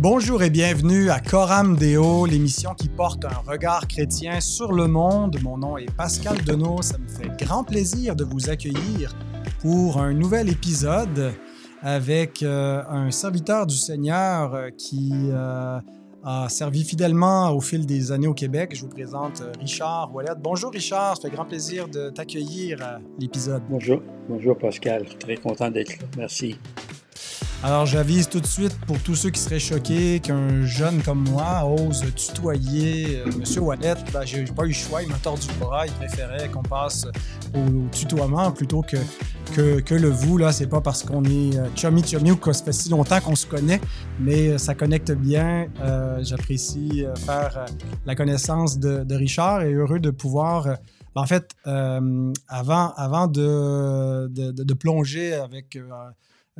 Bonjour et bienvenue à Coram Deo, l'émission qui porte un regard chrétien sur le monde. Mon nom est Pascal Denot. Ça me fait grand plaisir de vous accueillir pour un nouvel épisode avec euh, un serviteur du Seigneur euh, qui euh, a servi fidèlement au fil des années au Québec. Je vous présente Richard Wallet. Bonjour Richard, ça fait grand plaisir de t'accueillir à l'épisode. Bonjour, bonjour Pascal, très content d'être là. Merci. Alors, j'avise tout de suite pour tous ceux qui seraient choqués qu'un jeune comme moi ose tutoyer euh, Monsieur Wallet. Ben, j'ai pas eu le choix, il m'a tordu le bras. Il préférait qu'on passe au, tutoiement plutôt que, que, le vous. Là, c'est pas parce qu'on est euh, chummy chummy ou que ça fait si longtemps qu'on se connaît, mais euh, ça connecte bien. J'apprécie faire la connaissance de, Richard et heureux de pouvoir. Ben, en fait, avant, avant de, de, de, plonger avec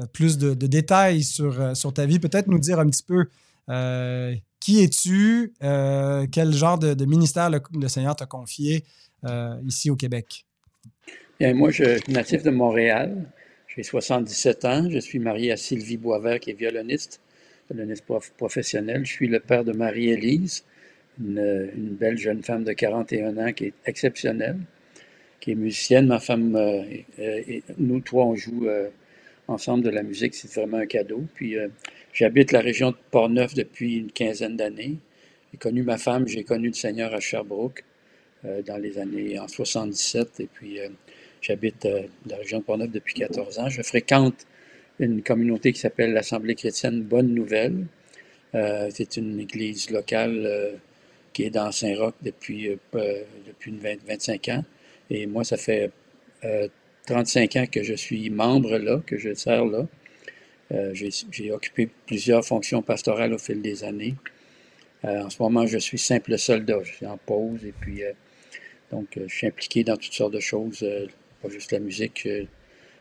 plus de, détails sur, euh, sur ta vie, peut-être nous dire un petit peu euh, qui es-tu, quel genre de, ministère le, Seigneur t'a confié ici au Québec? Bien, moi, je suis natif de Montréal. J'ai 77 ans. Je suis marié à Sylvie Boisvert, qui est violoniste, violoniste professionnelle. Je suis le père de Marie-Élise, une, belle jeune femme de 41 ans qui est exceptionnelle, qui est musicienne. Ma femme, nous trois, on joue ensemble de la musique, c'est vraiment un cadeau. Puis euh, j'habite la région de Portneuf depuis une quinzaine d'années. J'ai connu ma femme, j'ai connu le Seigneur à Sherbrooke euh, dans les années en 77. Et puis euh, j'habite la région de Portneuf depuis 14 ans. Je fréquente une communauté qui s'appelle l'Assemblée chrétienne Bonne Nouvelle. c'est une église locale qui est dans Saint-Roch depuis, depuis 25 ans. Et moi, ça fait 35 ans que je suis membre là, que je sers là. Euh, j'ai occupé plusieurs fonctions pastorales au fil des années. Euh, en ce moment, je suis simple soldat. Je suis en pause et puis, euh, donc, je suis impliqué dans toutes sortes de choses, pas juste la musique,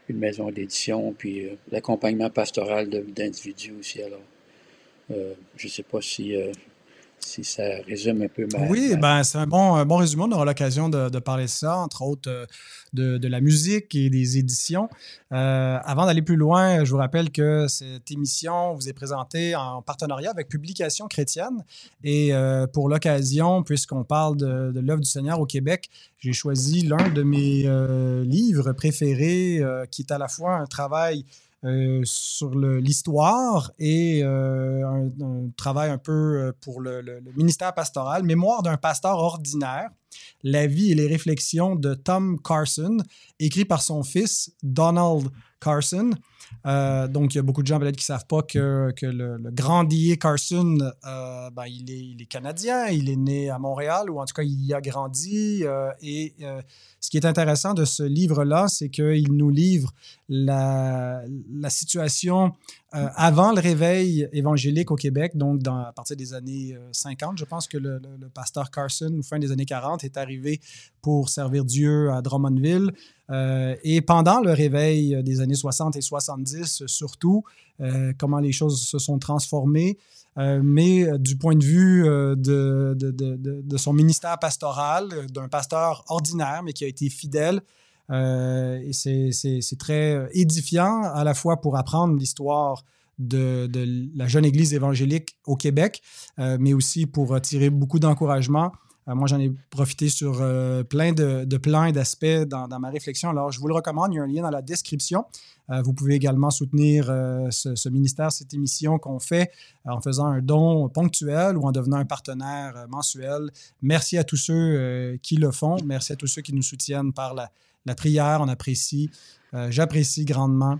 une maison d'édition, puis l'accompagnement pastoral d'individus aussi. Alors, je ne sais pas si si ça résume un peu ma. Oui, ben, c'est un bon, bon résumé. On aura l'occasion de, parler de ça, entre autres euh, de, la musique et des éditions. Euh, avant d'aller plus loin, je vous rappelle que cette émission vous est présentée en partenariat avec Publication chrétienne. Et euh, pour l'occasion, puisqu'on parle de, de l'œuvre du Seigneur au Québec, j'ai choisi l'un de mes livres préférés qui est à la fois un travail euh, sur l'histoire et euh, un, travail un peu euh, pour le, ministère pastoral, Mémoire d'un pasteur ordinaire, la vie et les réflexions de Tom Carson, écrit par son fils Donald Carson. Euh, donc, il y a beaucoup de gens peut-être qui ne savent pas que, le, grand D.A. Carson, euh, ben, il, est, canadien, il est né à Montréal, ou en tout cas, il y a grandi. Euh, et ce qui est intéressant de ce livre-là, c'est qu'il nous livre la situation avant le réveil évangélique au Québec, donc à partir des années 50. Je pense que le, le, pasteur Carson, fin des années 40, est arrivé pour servir Dieu à Drummondville. Euh, et pendant le réveil des années 60 et 70, surtout, euh, comment les choses se sont transformées, euh, mais du point de vue de, son ministère pastoral, d'un pasteur ordinaire, mais qui a été fidèle. Et c'est très édifiant à la fois pour apprendre l'histoire de, de, la jeune Église évangélique au Québec, mais aussi pour tirer beaucoup d'encouragement euh, moi, j'en ai profité sur euh, plein de, plans et d'aspects dans, ma réflexion. Alors, je vous le recommande. Il y a un lien dans la description. Euh, vous pouvez également soutenir ce, ministère, cette émission qu'on fait en faisant un don ponctuel ou en devenant un partenaire mensuel. Merci à tous ceux qui le font. Merci à tous ceux qui nous soutiennent par la, la prière. On apprécie. J'apprécie grandement.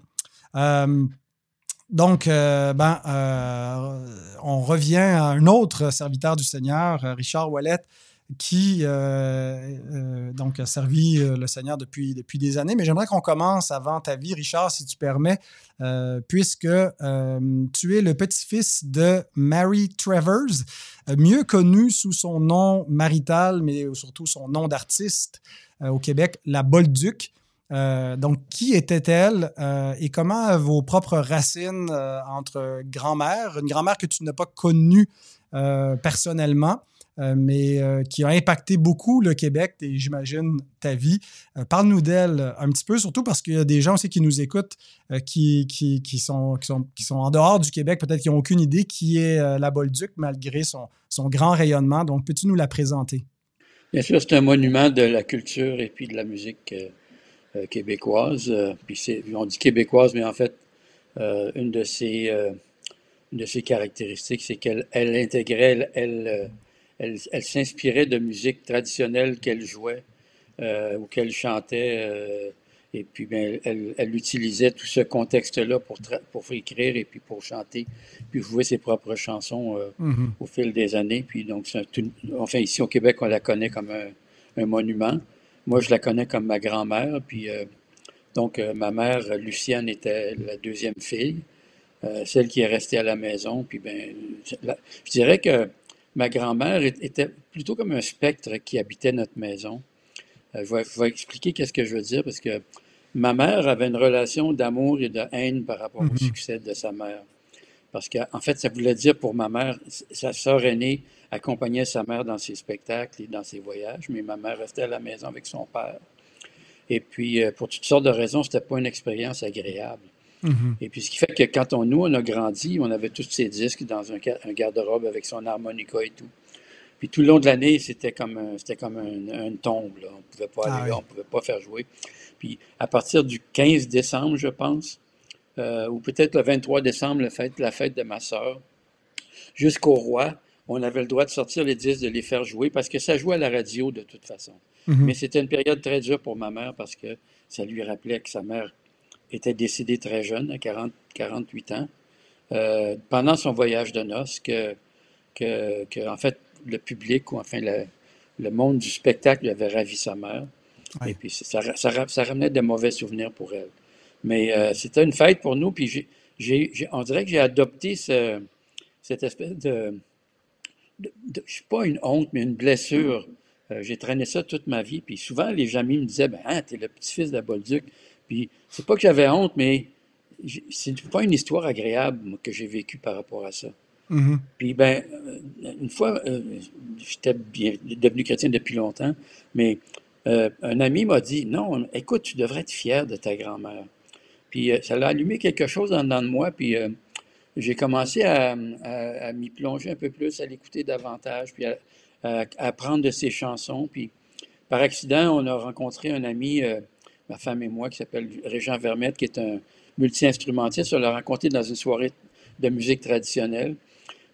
Donc, ben, on revient à un autre serviteur du Seigneur, Richard Wallet, qui euh, euh, donc a servi euh, le Seigneur depuis, depuis des années. Mais j'aimerais qu'on commence avant ta vie, Richard, si tu permets, puisque tu es le petit-fils de Mary Travers, mieux connu sous son nom marital, mais surtout son nom d'artiste au Québec, la Bolduc. donc, qui était-elle et comment vos propres racines entre grand-mère, une grand-mère que tu n'as pas connue personnellement, mais qui a impacté beaucoup le Québec et j'imagine ta vie. Parle-nous d'elle un petit peu, surtout parce qu'il y a des gens aussi qui nous écoutent qui, sont, en dehors du Québec, peut-être qui n'ont aucune idée qui est la Bolduc malgré son grand rayonnement. Donc, peux-tu nous la présenter? Bien sûr, c'est un monument de la culture et puis de la musique québécoise. puis on dit québécoise, mais en fait, une de ses de ses caractéristiques, c'est qu'elle elle intégrait, elle, euh, elle, elle, s'inspirait de musique traditionnelle qu'elle jouait euh, ou qu'elle chantait. Euh, et puis, bien, elle, elle, utilisait tout ce contexte-là pour, pour écrire et puis pour chanter, puis jouer ses propres chansons mm-hmm. au fil des années. Puis, donc, enfin, ici au Québec, on la connaît comme un, un monument. Moi, je la connais comme ma grand-mère. Puis, donc, ma mère, Lucienne, était la deuxième fille. Euh, celle qui est restée à la maison. Puis ben, je dirais que ma grand-mère était plutôt comme un spectre qui habitait notre maison. Euh, je, vais, expliquer qu'est-ce que je veux dire parce que ma mère avait une relation d'amour et de haine par rapport au mm-hmm. succès de sa mère. Parce qu'en fait, ça voulait dire pour ma mère, sa sœur aînée accompagnait sa mère dans ses spectacles et dans ses voyages, mais ma mère restait à la maison avec son père. Et puis, euh, pour toutes sortes de raisons, c'était pas une expérience agréable. Mm-hmm. Et puis, ce qui fait que quand on, nous, on a grandi, on avait tous ces disques dans un, garde-robe avec son harmonica et tout. Puis tout le long de l'année, c'était comme, c'était comme une tombe. On ne pouvait pas aller ah on ne pouvait pas faire jouer. Puis à partir du 15 décembre, je pense, euh, ou peut-être le 23 décembre, la fête, la fête de ma sœur, jusqu'au roi, on avait le droit de sortir les disques, de les faire jouer, parce que ça jouait à la radio de toute façon. Mm-hmm. Mais c'était une période très dure pour ma mère, parce que ça lui rappelait que sa mère était décédé très jeune, à 40, 48 ans, euh, pendant son voyage de noces, que, que, en fait, le public, ou enfin le, le monde du spectacle avait ravi sa mère. Et puis, ça, ça, ça, ramenait de mauvais souvenirs pour elle. Mais euh, c'était une fête pour nous, puis j'ai, on dirait que j'ai adopté ce, cette espèce de, de, de je sais pas une honte, mais une blessure. Euh, j'ai traîné ça toute ma vie, puis souvent les amis me disaient, ben, hein, t'es le petit-fils de la Bolduc. Puis c'est pas que j'avais honte, mais c'est pas une histoire agréable que j'ai vécue par rapport à ça. Mm-hmm. Puis ben, euh, une fois, euh, j'étais devenu chrétien depuis longtemps, mais euh, un ami m'a dit Non, écoute, tu devrais être fier de ta grand-mère. Puis ça l'a allumé quelque chose en dedans de moi, puis j'ai commencé à, m'y plonger un peu plus, à l'écouter davantage, puis à, à, apprendre de ses chansons. Puis par accident, on a rencontré un ami ma femme et moi, qui s'appelle Régent Vermette, qui est un multi-instrumentiste. On l'a rencontré dans une soirée de musique traditionnelle.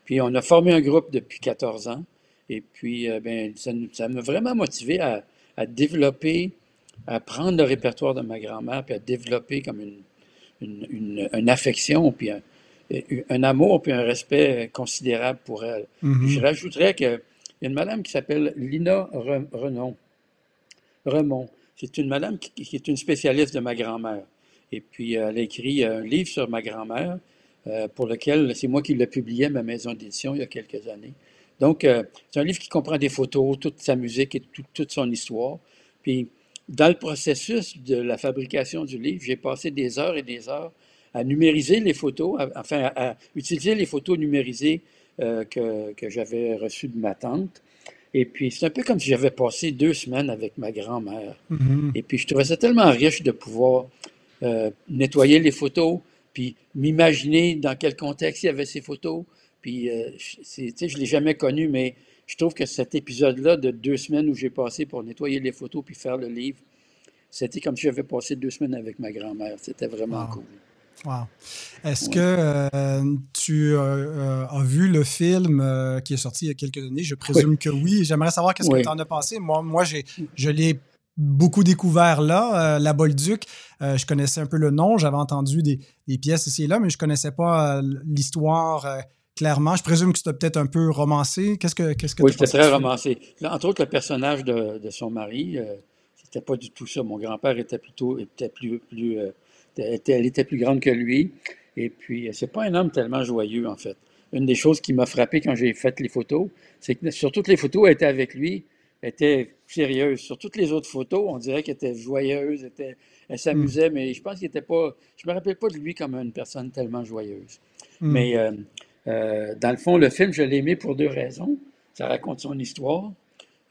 Puis on a formé un groupe depuis 14 ans. Et puis, euh, ben, ça m'a vraiment motivé à, développer, à prendre le répertoire de ma grand-mère, puis à développer comme une, une, affection, puis un, amour, puis un respect considérable pour elle. Mm-hmm. Je rajouterais qu'il y a une madame qui s'appelle Lina Renon, Remont, c'est une madame qui, est une spécialiste de ma grand-mère. Et puis, elle a écrit un livre sur ma grand-mère, euh, pour lequel c'est moi qui l'ai publié à ma maison d'édition il y a quelques années. Donc, euh, c'est un livre qui comprend des photos, toute sa musique et toute son histoire. Puis, dans le processus de la fabrication du livre, j'ai passé des heures et des heures à numériser les photos, enfin, à, utiliser les photos numérisées euh, que, que j'avais reçues de ma tante. Et puis, c'est un peu comme si j'avais passé deux semaines avec ma grand-mère. Mm-hmm. Et puis, je trouvais ça tellement riche de pouvoir euh, nettoyer les photos, puis m'imaginer dans quel contexte il y avait ces photos. Puis, euh, je ne l'ai jamais connu, mais je trouve que cet épisode-là de deux semaines où j'ai passé pour nettoyer les photos puis faire le livre, c'était comme si j'avais passé deux semaines avec ma grand-mère. C'était vraiment cool. Wow. Est-ce que euh, tu euh, as vu le film euh, qui est sorti il y a quelques années? Je présume que oui. J'aimerais savoir qu'est-ce que tu en as pensé. Moi, moi j'ai, je l'ai beaucoup découvert là, La Bolduc. je connaissais un peu le nom, j'avais entendu des, pièces ici et là, mais je ne connaissais pas l'histoire clairement. Je présume que c'était peut-être un peu romancé. Qu'est-ce que, qu'est-ce que Oui, c'était très romancé. entre autres, le personnage de, de son mari, c'était pas du tout ça. Mon grand-père était plutôt était plus, plus elle était plus grande que lui. Et puis, c'est pas un homme tellement joyeux, en fait. Une des choses qui m'a frappé quand j'ai fait les photos, c'est que sur toutes les photos, elle était avec lui, était sérieuse. Sur toutes les autres photos, on dirait qu'elle était joyeuse, elle, s'amusait, mm. mais je pense qu'il était pas. Je me rappelle pas de lui comme une personne tellement joyeuse. Mm. Mais euh, euh, dans le fond, le film, je l'ai aimé pour deux raisons. ça raconte son histoire.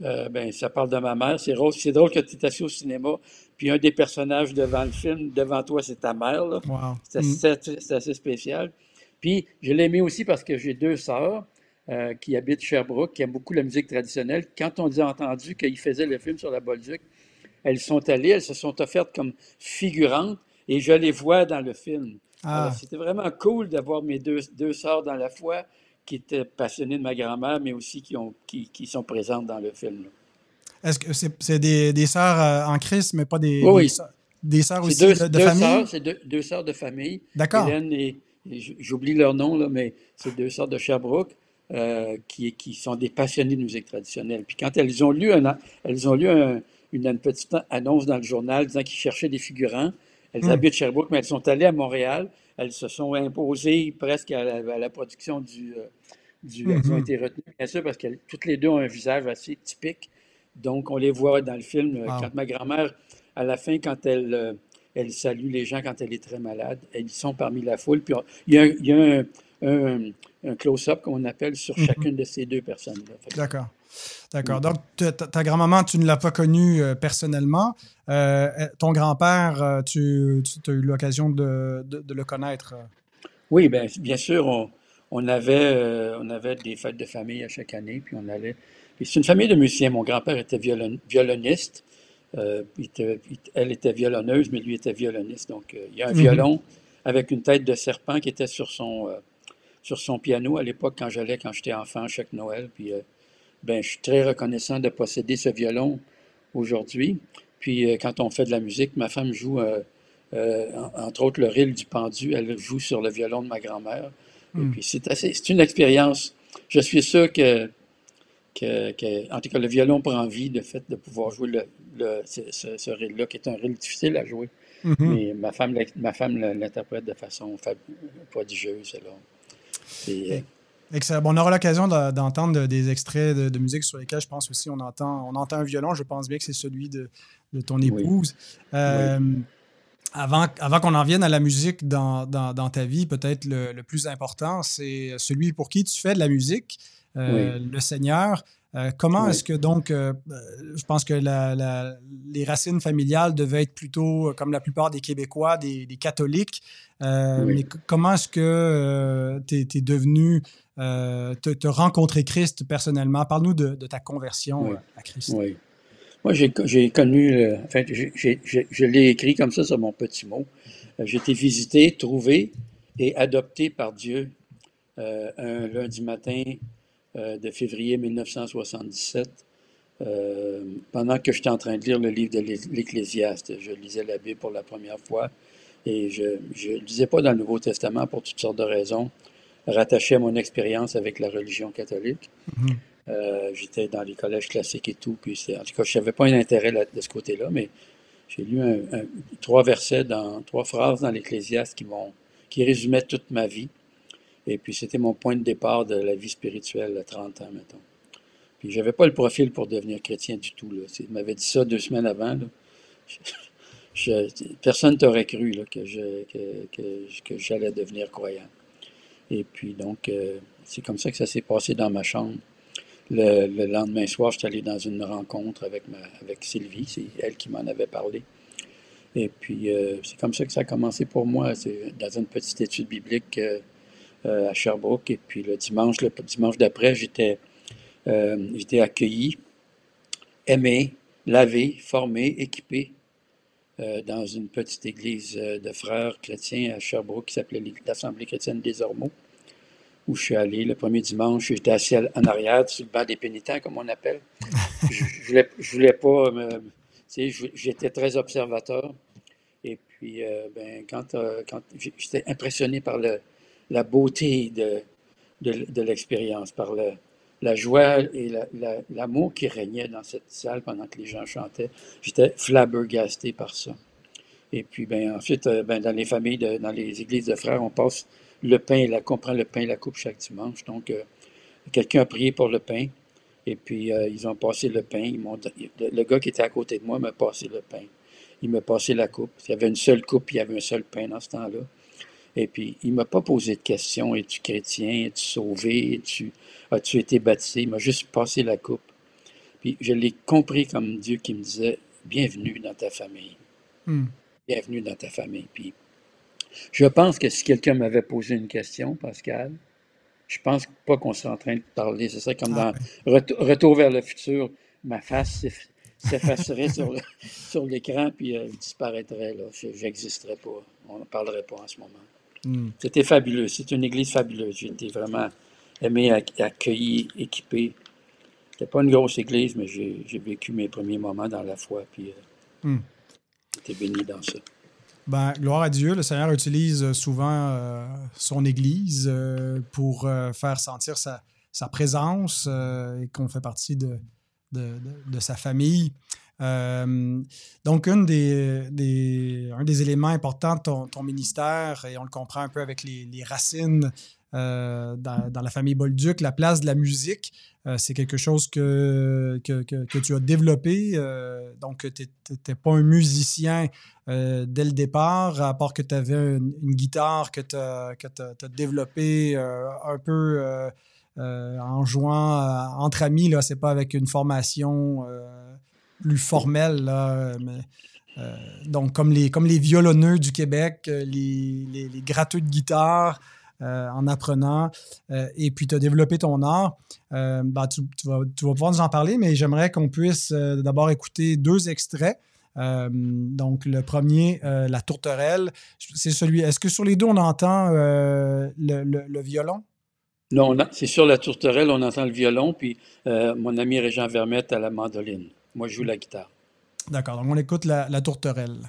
Euh, ben, ça parle de ma mère. C'est drôle, c'est drôle que tu es assis au cinéma, puis un des personnages devant le film, devant toi, c'est ta mère. Mm. C'est, assez spécial. Puis, je l'ai aimé aussi parce que j'ai deux sœurs euh, qui habitent Sherbrooke, qui aiment beaucoup la musique traditionnelle. Quand on a entendu qu'ils faisaient le film sur la Bolduc, elles sont allées, elles se sont offertes comme figurantes et je les vois dans le film. Ah. c'était vraiment cool d'avoir mes deux, deux sœurs dans la foi qui étaient passionnées de ma grand-mère, mais aussi qui, ont, qui, qui sont présentes dans le film. Est-ce que c'est des, des sœurs euh, en Christ, mais pas des, Oui, des, sœurs- des sœurs aussi deux, de, de deux famille? c'est deux, deux sœurs de famille. D'accord. Hélène et, et j'oublie leur nom, là, mais c'est deux sœurs de Sherbrooke euh, qui, qui sont des passionnées de musique traditionnelle. Puis quand elles ont lu, un, a- elles ont lu un- une, une petite annonce dans le journal disant qu'ils cherchaient des figurants, elles Hmm. habitent Sherbrooke, mais elles sont allées à Montréal. Elles se sont imposées presque à la, à la production du... euh, du Elles ont Mhm. été retenues, bien sûr, parce que toutes les deux ont un visage assez typique. Donc, on les voit dans le film. euh, Wow. Quand ma grand-mère, à la fin, quand elle, elle salue les gens quand elle est très malade, elles sont parmi la foule. Puis, on- il y a, un- il y a un, un- un close-up qu'on appelle sur Mhm. chacune de ces deux personnes-là. Que- D'accord. D'accord. Mm. Donc, ta, grand-maman, tu ne l'as pas connue euh, personnellement. Euh, ton grand-père, euh, tu, tu as eu l'occasion de, de- de le connaître. Oui, bien, bien sûr, on, on avait, euh, on avait des fêtes de famille à chaque année, puis on allait. C'est une famille de musiciens. Mon grand-père était violon- violoniste. Euh, il était- il- elle était violonneuse, mais lui était violoniste. Donc, euh, il y a un Mhm. violon avec une tête de serpent qui était sur son, euh, sur son piano à l'époque quand j'allais, quand j'étais enfant, chaque Noël. Puis, euh, ben, je suis très reconnaissant de posséder ce violon aujourd'hui. Puis, euh, quand on fait de la musique, ma femme joue, euh, en- entre autres, le ril du pendu. Elle joue sur le violon de ma grand-mère. Et Hmm. puis, c'est assez, c'est une expérience. Je suis sûr que, que, que- en tout cas, le violon prend vie, le fait de pouvoir jouer le, le- ce, ce- ce ril-là, qui est un ril difficile à jouer. Mhm. Mais ma femme, l'ex- ma femme l'interprète de façon prodigieuse. Alors. Euh, Excellent. Bon, on aura l'occasion de- d'entendre des extraits de, de musique sur lesquels je pense aussi on entend, on entend un violon. Je pense bien que c'est celui de, de ton épouse. Euh, Avant, avant qu'on en vienne à la musique dans, dans- dans ta vie, peut-être le, le plus important, c'est celui pour qui tu fais de la musique, euh, le Seigneur. Euh, comment Oui. est-ce que donc, euh, euh, je pense que la- la- les racines familiales devaient être plutôt, comme la plupart des Québécois, des, des catholiques. Euh, Oui. Mais comment est-ce que tu es, devenu, te, te rencontrer Christ personnellement? Parle-nous de, de ta conversion Oui. à Christ. Oui. Moi, j'ai connu, le- enfin, je l'ai écrit comme ça sur mon petit mot. J'ai été visité, trouvé et adopté par Dieu un lundi matin de février 1977, euh, pendant que j'étais en train de lire le livre de l'É- l'Ecclésiaste. Je lisais la Bible pour la première fois et je ne lisais pas dans le Nouveau Testament pour toutes sortes de raisons, rattaché à mon expérience avec la religion catholique. Mhm. Euh, j'étais dans les collèges classiques et tout, puis en tout cas, je n'avais pas un intérêt là- de ce côté-là, mais j'ai lu un- un- trois versets, dans, trois phrases dans l'Ecclésiaste qui résumaient toute ma vie. Et puis c'était mon point de départ de la vie spirituelle à 30 ans, mettons. Puis j'avais pas le profil pour devenir chrétien du tout. Là. Il m'avait dit ça deux semaines avant. là. Je- personne t'aurait cru que, je, que, que- j'allais devenir croyant. Et puis donc, euh, c'est comme ça que ça s'est passé dans ma chambre. Le, le lendemain soir, j'étais allé dans une rencontre avec, ma, avec Sylvie, c'est elle qui m'en avait parlé. Et puis, euh, c'est comme ça que ça a commencé pour moi. C'est dans une petite étude biblique euh, à Sherbrooke. Et puis, le dimanche, le dimanche d'après, j'étais euh, j'étais accueilli, aimé, lavé, formé, équipé euh, dans une petite église de frères chrétiens à Sherbrooke qui s'appelait l'Assemblée chrétienne des Ormeaux, où je suis allé le premier dimanche. J'étais assis en arrière, sur le banc des pénitents, comme on appelle. je, je voulais, je voulais pas me. J'étais très observateur. Et puis, euh, ben, quand, quand j'étais impressionné par le, la beauté de, l'expérience, par la joie et la- la- l'amour qui régnait dans cette salle pendant que les gens chantaient. J'étais flabbergasté par ça. Et puis, ben, ensuite, euh, ben, dans les familles, dans les églises de frères, on passe le pain la on prend le pain et la coupe chaque dimanche. Donc, euh, quelqu'un a prié pour le pain. Et puis, euh, ils ont passé le pain. Le gars qui était à côté de moi m'a passé le pain. Il m'a passé la coupe. Il y avait une seule coupe, il y avait un seul pain dans ce temps-là. Et puis, il ne m'a pas posé de questions. Es-tu chrétien? Es-tu sauvé? Es-tu, as-tu été baptisé? Il m'a juste passé la coupe. Puis, je l'ai compris comme Dieu qui me disait, bienvenue dans ta famille. Hmm. Bienvenue dans ta famille. Puis, je pense que si quelqu'un m'avait posé une question, Pascal, je pense pas qu'on soit en train de parler. C'est ça comme ah, dans Retour vers le futur, ma face s'effacerait sur, l'écran puis elle disparaîtrait. Je n'existerais pas. On ne parlerait pas en ce moment. Hmm. C'était fabuleux. C'est une église fabuleuse. J'ai été vraiment aimé, accueilli, équipé. C'était pas une grosse église, mais j'ai vécu mes premiers moments dans la foi. Puis euh, hmm. j'étais béni dans ça. Ben, gloire à Dieu, le Seigneur utilise souvent euh, son Église euh, pour faire sentir sa, sa présence et qu'on fait partie de, de, de, sa famille. Donc, des, des, un des éléments importants de ton, ministère, et on le comprend un peu avec les, racines euh, dans, la famille Bolduc, la place de la musique. Euh, c'est quelque chose que, tu as développé. Euh, donc, tu n'étais pas un musicien dès le départ, à part que tu avais une, guitare que tu as, as, développée un peu en jouant entre amis. Ce n'est pas avec une formation plus formelle. Mais, donc, comme les, comme les violonneux du Québec, les, les, les gratteux de guitare, euh, en apprenant euh, et puis tu as développé ton art. Euh, bah, tu, vas, pouvoir nous en parler, mais j'aimerais qu'on puisse d'abord écouter deux extraits. donc, le premier, La tourterelle, c'est celui. Est-ce que sur les deux, on entend le, violon? Non, c'est sur la tourterelle, on entend le violon, puis mon ami Régent Vermette à la mandoline. Moi, je joue la guitare. D'accord, donc on écoute la tourterelle.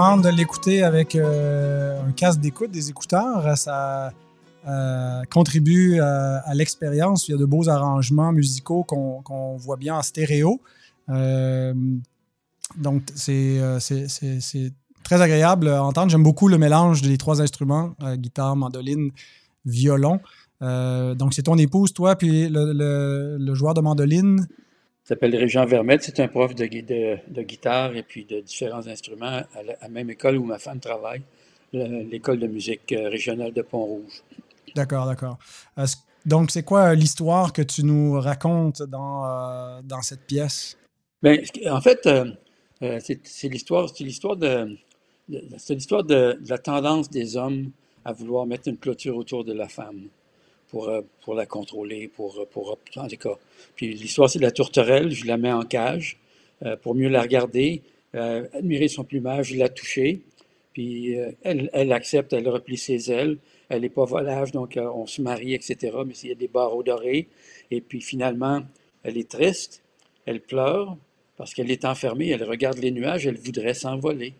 De l'écouter avec euh, un casque d'écoute, des écouteurs. Ça euh, contribue à, l'expérience. Il y a de beaux arrangements musicaux qu'on voit bien en stéréo. Euh, donc, c'est très agréable à entendre. J'aime beaucoup le mélange des trois instruments, guitare, mandoline, violon. donc, c'est ton épouse, toi, puis le joueur de mandoline, s'appelle Régent Vermette. C'est un prof de, de, guitare et puis de différents instruments à la, même école où ma femme travaille, l'école de musique euh, régionale de Pont-Rouge. D'accord, d'accord. Donc, c'est quoi l'histoire que tu nous racontes dans, euh, dans cette pièce? Bien, en fait, euh, c'est l'histoire, c'est l'histoire de, c'est l'histoire de, la tendance des hommes à vouloir mettre une clôture autour de la femme pour, euh, pour la contrôler, pour, euh, pour, en tout cas. Puis l'histoire, c'est de la tourterelle. Je la mets en cage euh, pour mieux la regarder, admirer son plumage, la toucher. Puis elle, elle, accepte, elle replie ses ailes. Elle n'est pas volage, donc on se marie, etc. Mais il y a des barreaux dorés. Et puis finalement, elle est triste, elle pleure parce qu'elle est enfermée, elle regarde les nuages, elle voudrait s'envoler.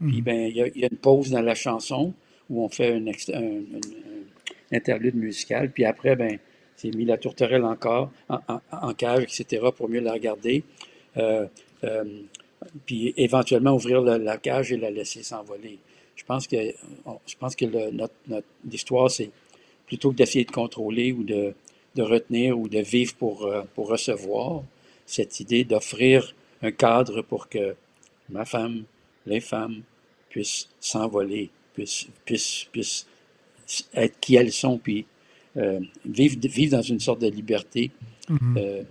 Puis, hmm. ben, il y, a une pause dans la chanson où on fait un, un, interlude musical. Puis après, ben, c'est mis la tourterelle encore en, cage, etc., pour mieux la regarder. Euh, euh, puis éventuellement ouvrir la, cage et la laisser s'envoler. Je pense que, je pense que notre, notre, histoire, c'est plutôt que d'essayer de contrôler ou de, retenir ou de vivre pour, euh, pour recevoir, cette idée d'offrir un cadre pour que ma femme, les femmes puissent s'envoler, puissent, puissent, puissent être qui elles sont, puis euh, vivre, vivre dans une sorte de liberté, Mhm. euh,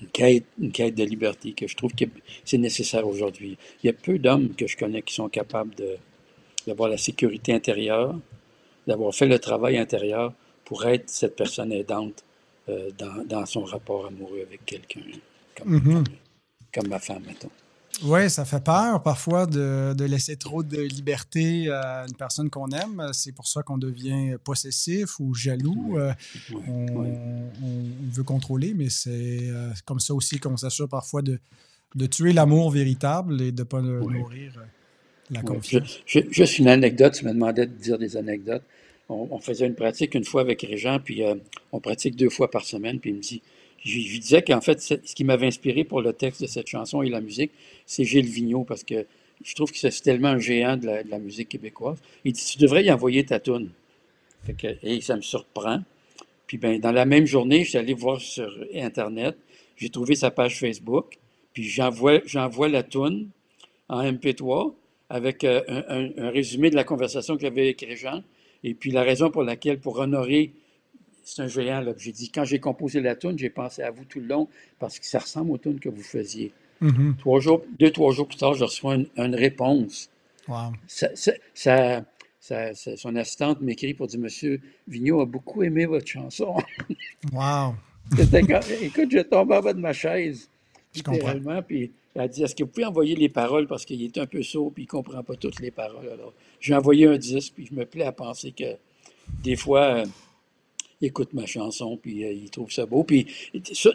une, quête, une quête de liberté que je trouve que c'est nécessaire aujourd'hui. Il y a peu d'hommes que je connais qui sont capables d'avoir la sécurité intérieure, d'avoir fait le travail intérieur pour être cette personne aidante euh, dans, dans son rapport amoureux avec quelqu'un, comme, Mhm. comme, comme ma femme, mettons. Oui, ça fait peur parfois de, de laisser trop de liberté à une personne qu'on aime. C'est pour ça qu'on devient possessif ou jaloux. Euh, on, veut contrôler, mais c'est euh, comme ça aussi qu'on s'assure parfois de, de tuer l'amour véritable et de ne pas nourrir euh, la confiance. Je- juste une anecdote, tu me demandais de dire des anecdotes. On, on faisait une pratique une fois avec Régent, puis euh, on pratique deux fois par semaine, puis il me dit, je, lui disais qu'en fait, ce qui m'avait inspiré pour le texte de cette chanson et la musique, c'est Gilles Vigneault, parce que je trouve que c'est tellement un géant de la, musique québécoise. Il dit, tu devrais y envoyer ta toune. Et ça me surprend. Puis ben, dans la même journée, je suis allé voir sur Internet, j'ai trouvé sa page Facebook, puis j'envoie, j'envoie la toune en MP3 avec euh, un, résumé de la conversation que j'avais avec Régent, et puis la raison pour laquelle, pour honorer, c'est un géant, j'ai dit, quand j'ai composé la toune, j'ai pensé à vous tout le long, parce que ça ressemble aux tunes que vous faisiez. Mhm. Trois jours, deux, trois jours plus tard, je reçois une, une réponse Wow. ça- ça- ça- ça- ça- son assistante m'écrit pour dire Monsieur Vigneault a beaucoup aimé votre chanson. Wow. Quand- écoute, je tombe en bas de ma chaise, Je comprends. littéralement, puis elle a dit Est-ce que vous pouvez envoyer les paroles parce qu'il est un peu sourd puis il ne comprend pas toutes les paroles. Alors, j'ai envoyé un disque, puis je me plais à penser que des fois, euh, il écoute ma chanson, puis euh, il trouve ça beau. Puis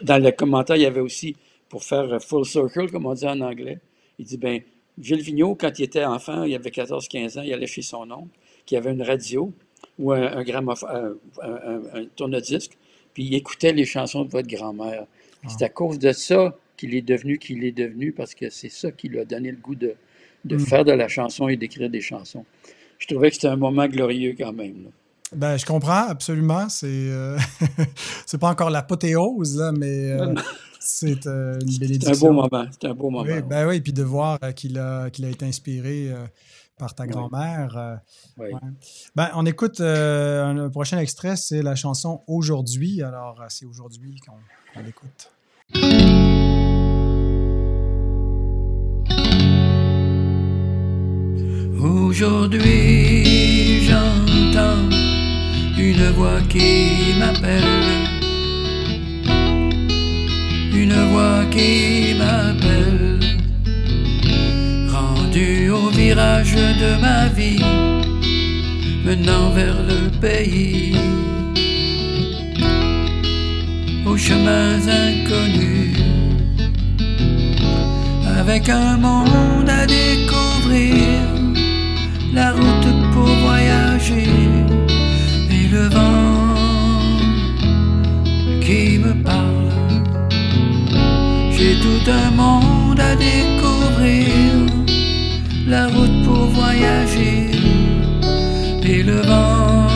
dans le commentaire, il y avait aussi, pour faire euh, full circle, comme on dit en anglais, il dit ben Gilles Vigneault, quand il était enfant, il avait 14-15 ans, il allait chez son oncle, qui avait une radio ou un, un, gramophone- un, tourne-disque, puis il écoutait les chansons de votre grand-mère. C'est à cause de ça qu'il est devenu qui il est devenu, parce que c'est ça qui lui a donné le goût de, de Mm. faire de la chanson et d'écrire des chansons. Je trouvais que c'était un moment glorieux quand même. là. Ben, je comprends absolument. C'est euh, c'est pas encore l'apothéose, là, mais euh, c'est euh, une C'est un bénédiction. beau moment. C'est un beau moment. Oui, ben oui, puis de voir euh, qu'il a, qu'il a été inspiré euh, par ta Oui. grand-mère. euh, Oui. ouais. Ben, on écoute euh, un, un prochain extrait, c'est la chanson Aujourd'hui. Alors, c'est aujourd'hui qu'on l'écoute. Aujourd'hui j'entends une voix qui m'appelle, une voix qui m'appelle, rendu au virage de ma vie, menant vers le pays, aux chemins inconnus, avec un monde à découvrir. La route pour voyager parle. J'ai tout un monde à découvrir, la route pour voyager et le vent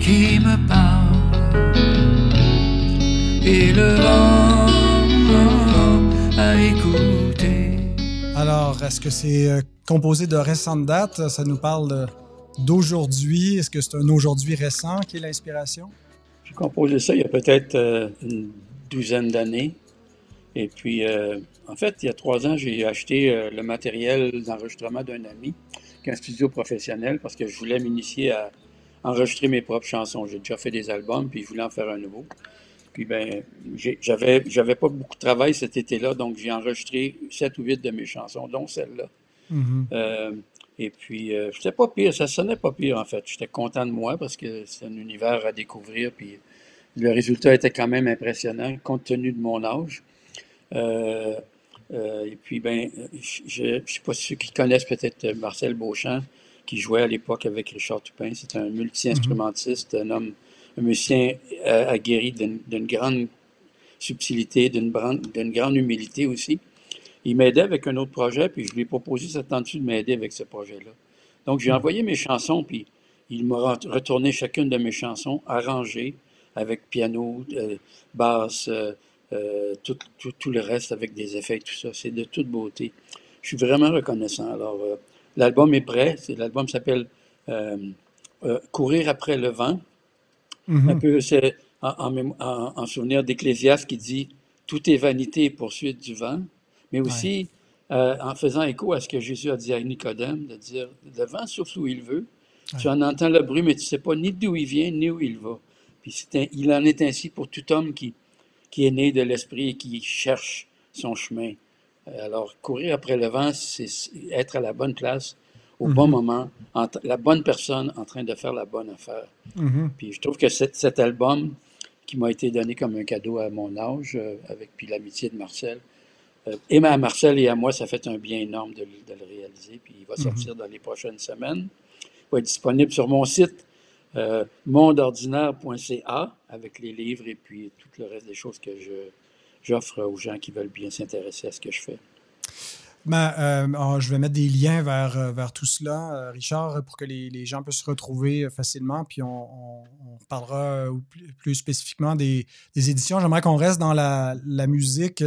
qui me parle et le vent à écouter. Alors, est-ce que c'est euh, composé de récentes dates? Ça nous parle d'aujourd'hui. Est-ce que c'est un aujourd'hui récent qui est l'inspiration? J'ai composé ça il y a peut-être euh, une douzaine d'années. Et puis, euh, en fait, il y a trois ans, j'ai acheté euh, le matériel d'enregistrement d'un ami, qui est un studio professionnel, parce que je voulais m'initier à enregistrer mes propres chansons. J'ai déjà fait des albums, puis je voulais en faire un nouveau. Puis, ben, j'avais, j'avais pas beaucoup de travail cet été-là, donc j'ai enregistré sept ou huit de mes chansons, dont celle-là. Mhm. Euh, et puis, euh, c'était pas pire, ça sonnait pas pire en fait. J'étais content de moi parce que c'est un univers à découvrir, puis le résultat était quand même impressionnant compte tenu de mon âge. Euh, euh, et puis, ben, je ne sais pas ceux qui connaissent peut-être Marcel Beauchamp, qui jouait à l'époque avec Richard Toupin. C'est un multi-instrumentiste, un homme, un musicien euh, aguerri d'une grande subtilité, d'une grande, humilité aussi. Il m'aidait avec un autre projet, puis je lui ai proposé, ça tente de m'aider avec ce projet-là. Donc, j'ai envoyé mes chansons, puis il m'a retourné chacune de mes chansons arrangées avec piano, euh, basse, euh, euh, tout, tout, tout, le reste avec des effets, tout ça. C'est de toute beauté. Je suis vraiment reconnaissant. Alors, l'album est prêt. L'album s'appelle Courir après le vent. Mm-hmm. Un peu, c'est en, en, souvenir d'Ecclésiaste qui dit Tout est vanité et poursuite du vent. Mais aussi, en faisant écho à ce que Jésus a dit à Nicodème, de dire Le vent souffle où il veut. Tu en entends le bruit, mais tu ne sais pas ni d'où il vient, ni où il va. Puis il en est ainsi pour tout homme qui, qui est né de l'esprit et qui cherche son chemin. Euh, alors, courir après le vent, c'est être à la bonne place, au bon mhm. moment, la bonne personne en train de faire la bonne affaire. Mhm. Puis je trouve que cet, album, qui m'a été donné comme un cadeau à mon âge, euh, avec puis l'amitié de Marcel, euh, et à Marcel et à moi, ça fait un bien énorme de, de le réaliser. Puis il va mhm. sortir dans les prochaines semaines va être disponible sur mon site euh, mondeordinaire.ca avec les livres et puis tout le reste des choses que j'offre aux gens qui veulent bien s'intéresser à ce que je fais. Ben, euh, je vais mettre des liens vers, euh, vers tout cela, Richard, pour que les, les, gens puissent se retrouver facilement. Puis on, parlera plus, spécifiquement des, des éditions. J'aimerais qu'on reste dans la, la musique.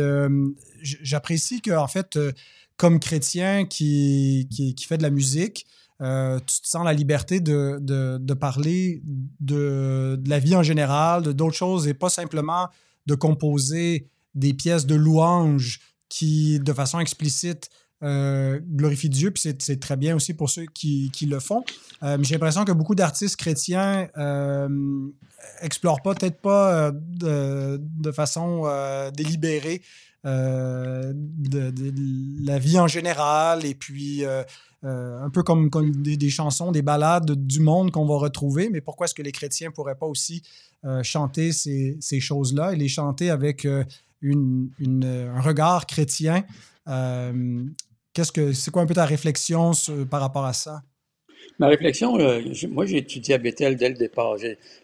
J'apprécie qu'en fait, comme chrétien qui, qui, fait de la musique, euh, tu te sens la liberté de, de, parler de, la vie en général, de d'autres choses, et pas simplement de composer des pièces de louange qui, de façon explicite, euh, glorifient Dieu, puis c'est très bien aussi pour ceux qui, qui le font. Euh, J'ai l'impression que beaucoup d'artistes chrétiens euh, explorent peut-être pas de, façon délibérée la vie en général et puis euh, un peu comme, des, chansons, des ballades du monde qu'on va retrouver, mais pourquoi est-ce que les chrétiens ne pourraient pas aussi euh, chanter ces, choses-là et les chanter avec euh, une, un regard chrétien? Qu'est-ce que c'est quoi un peu ta réflexion par rapport à ça? Ma réflexion, moi j'ai étudié à Bethel dès le départ.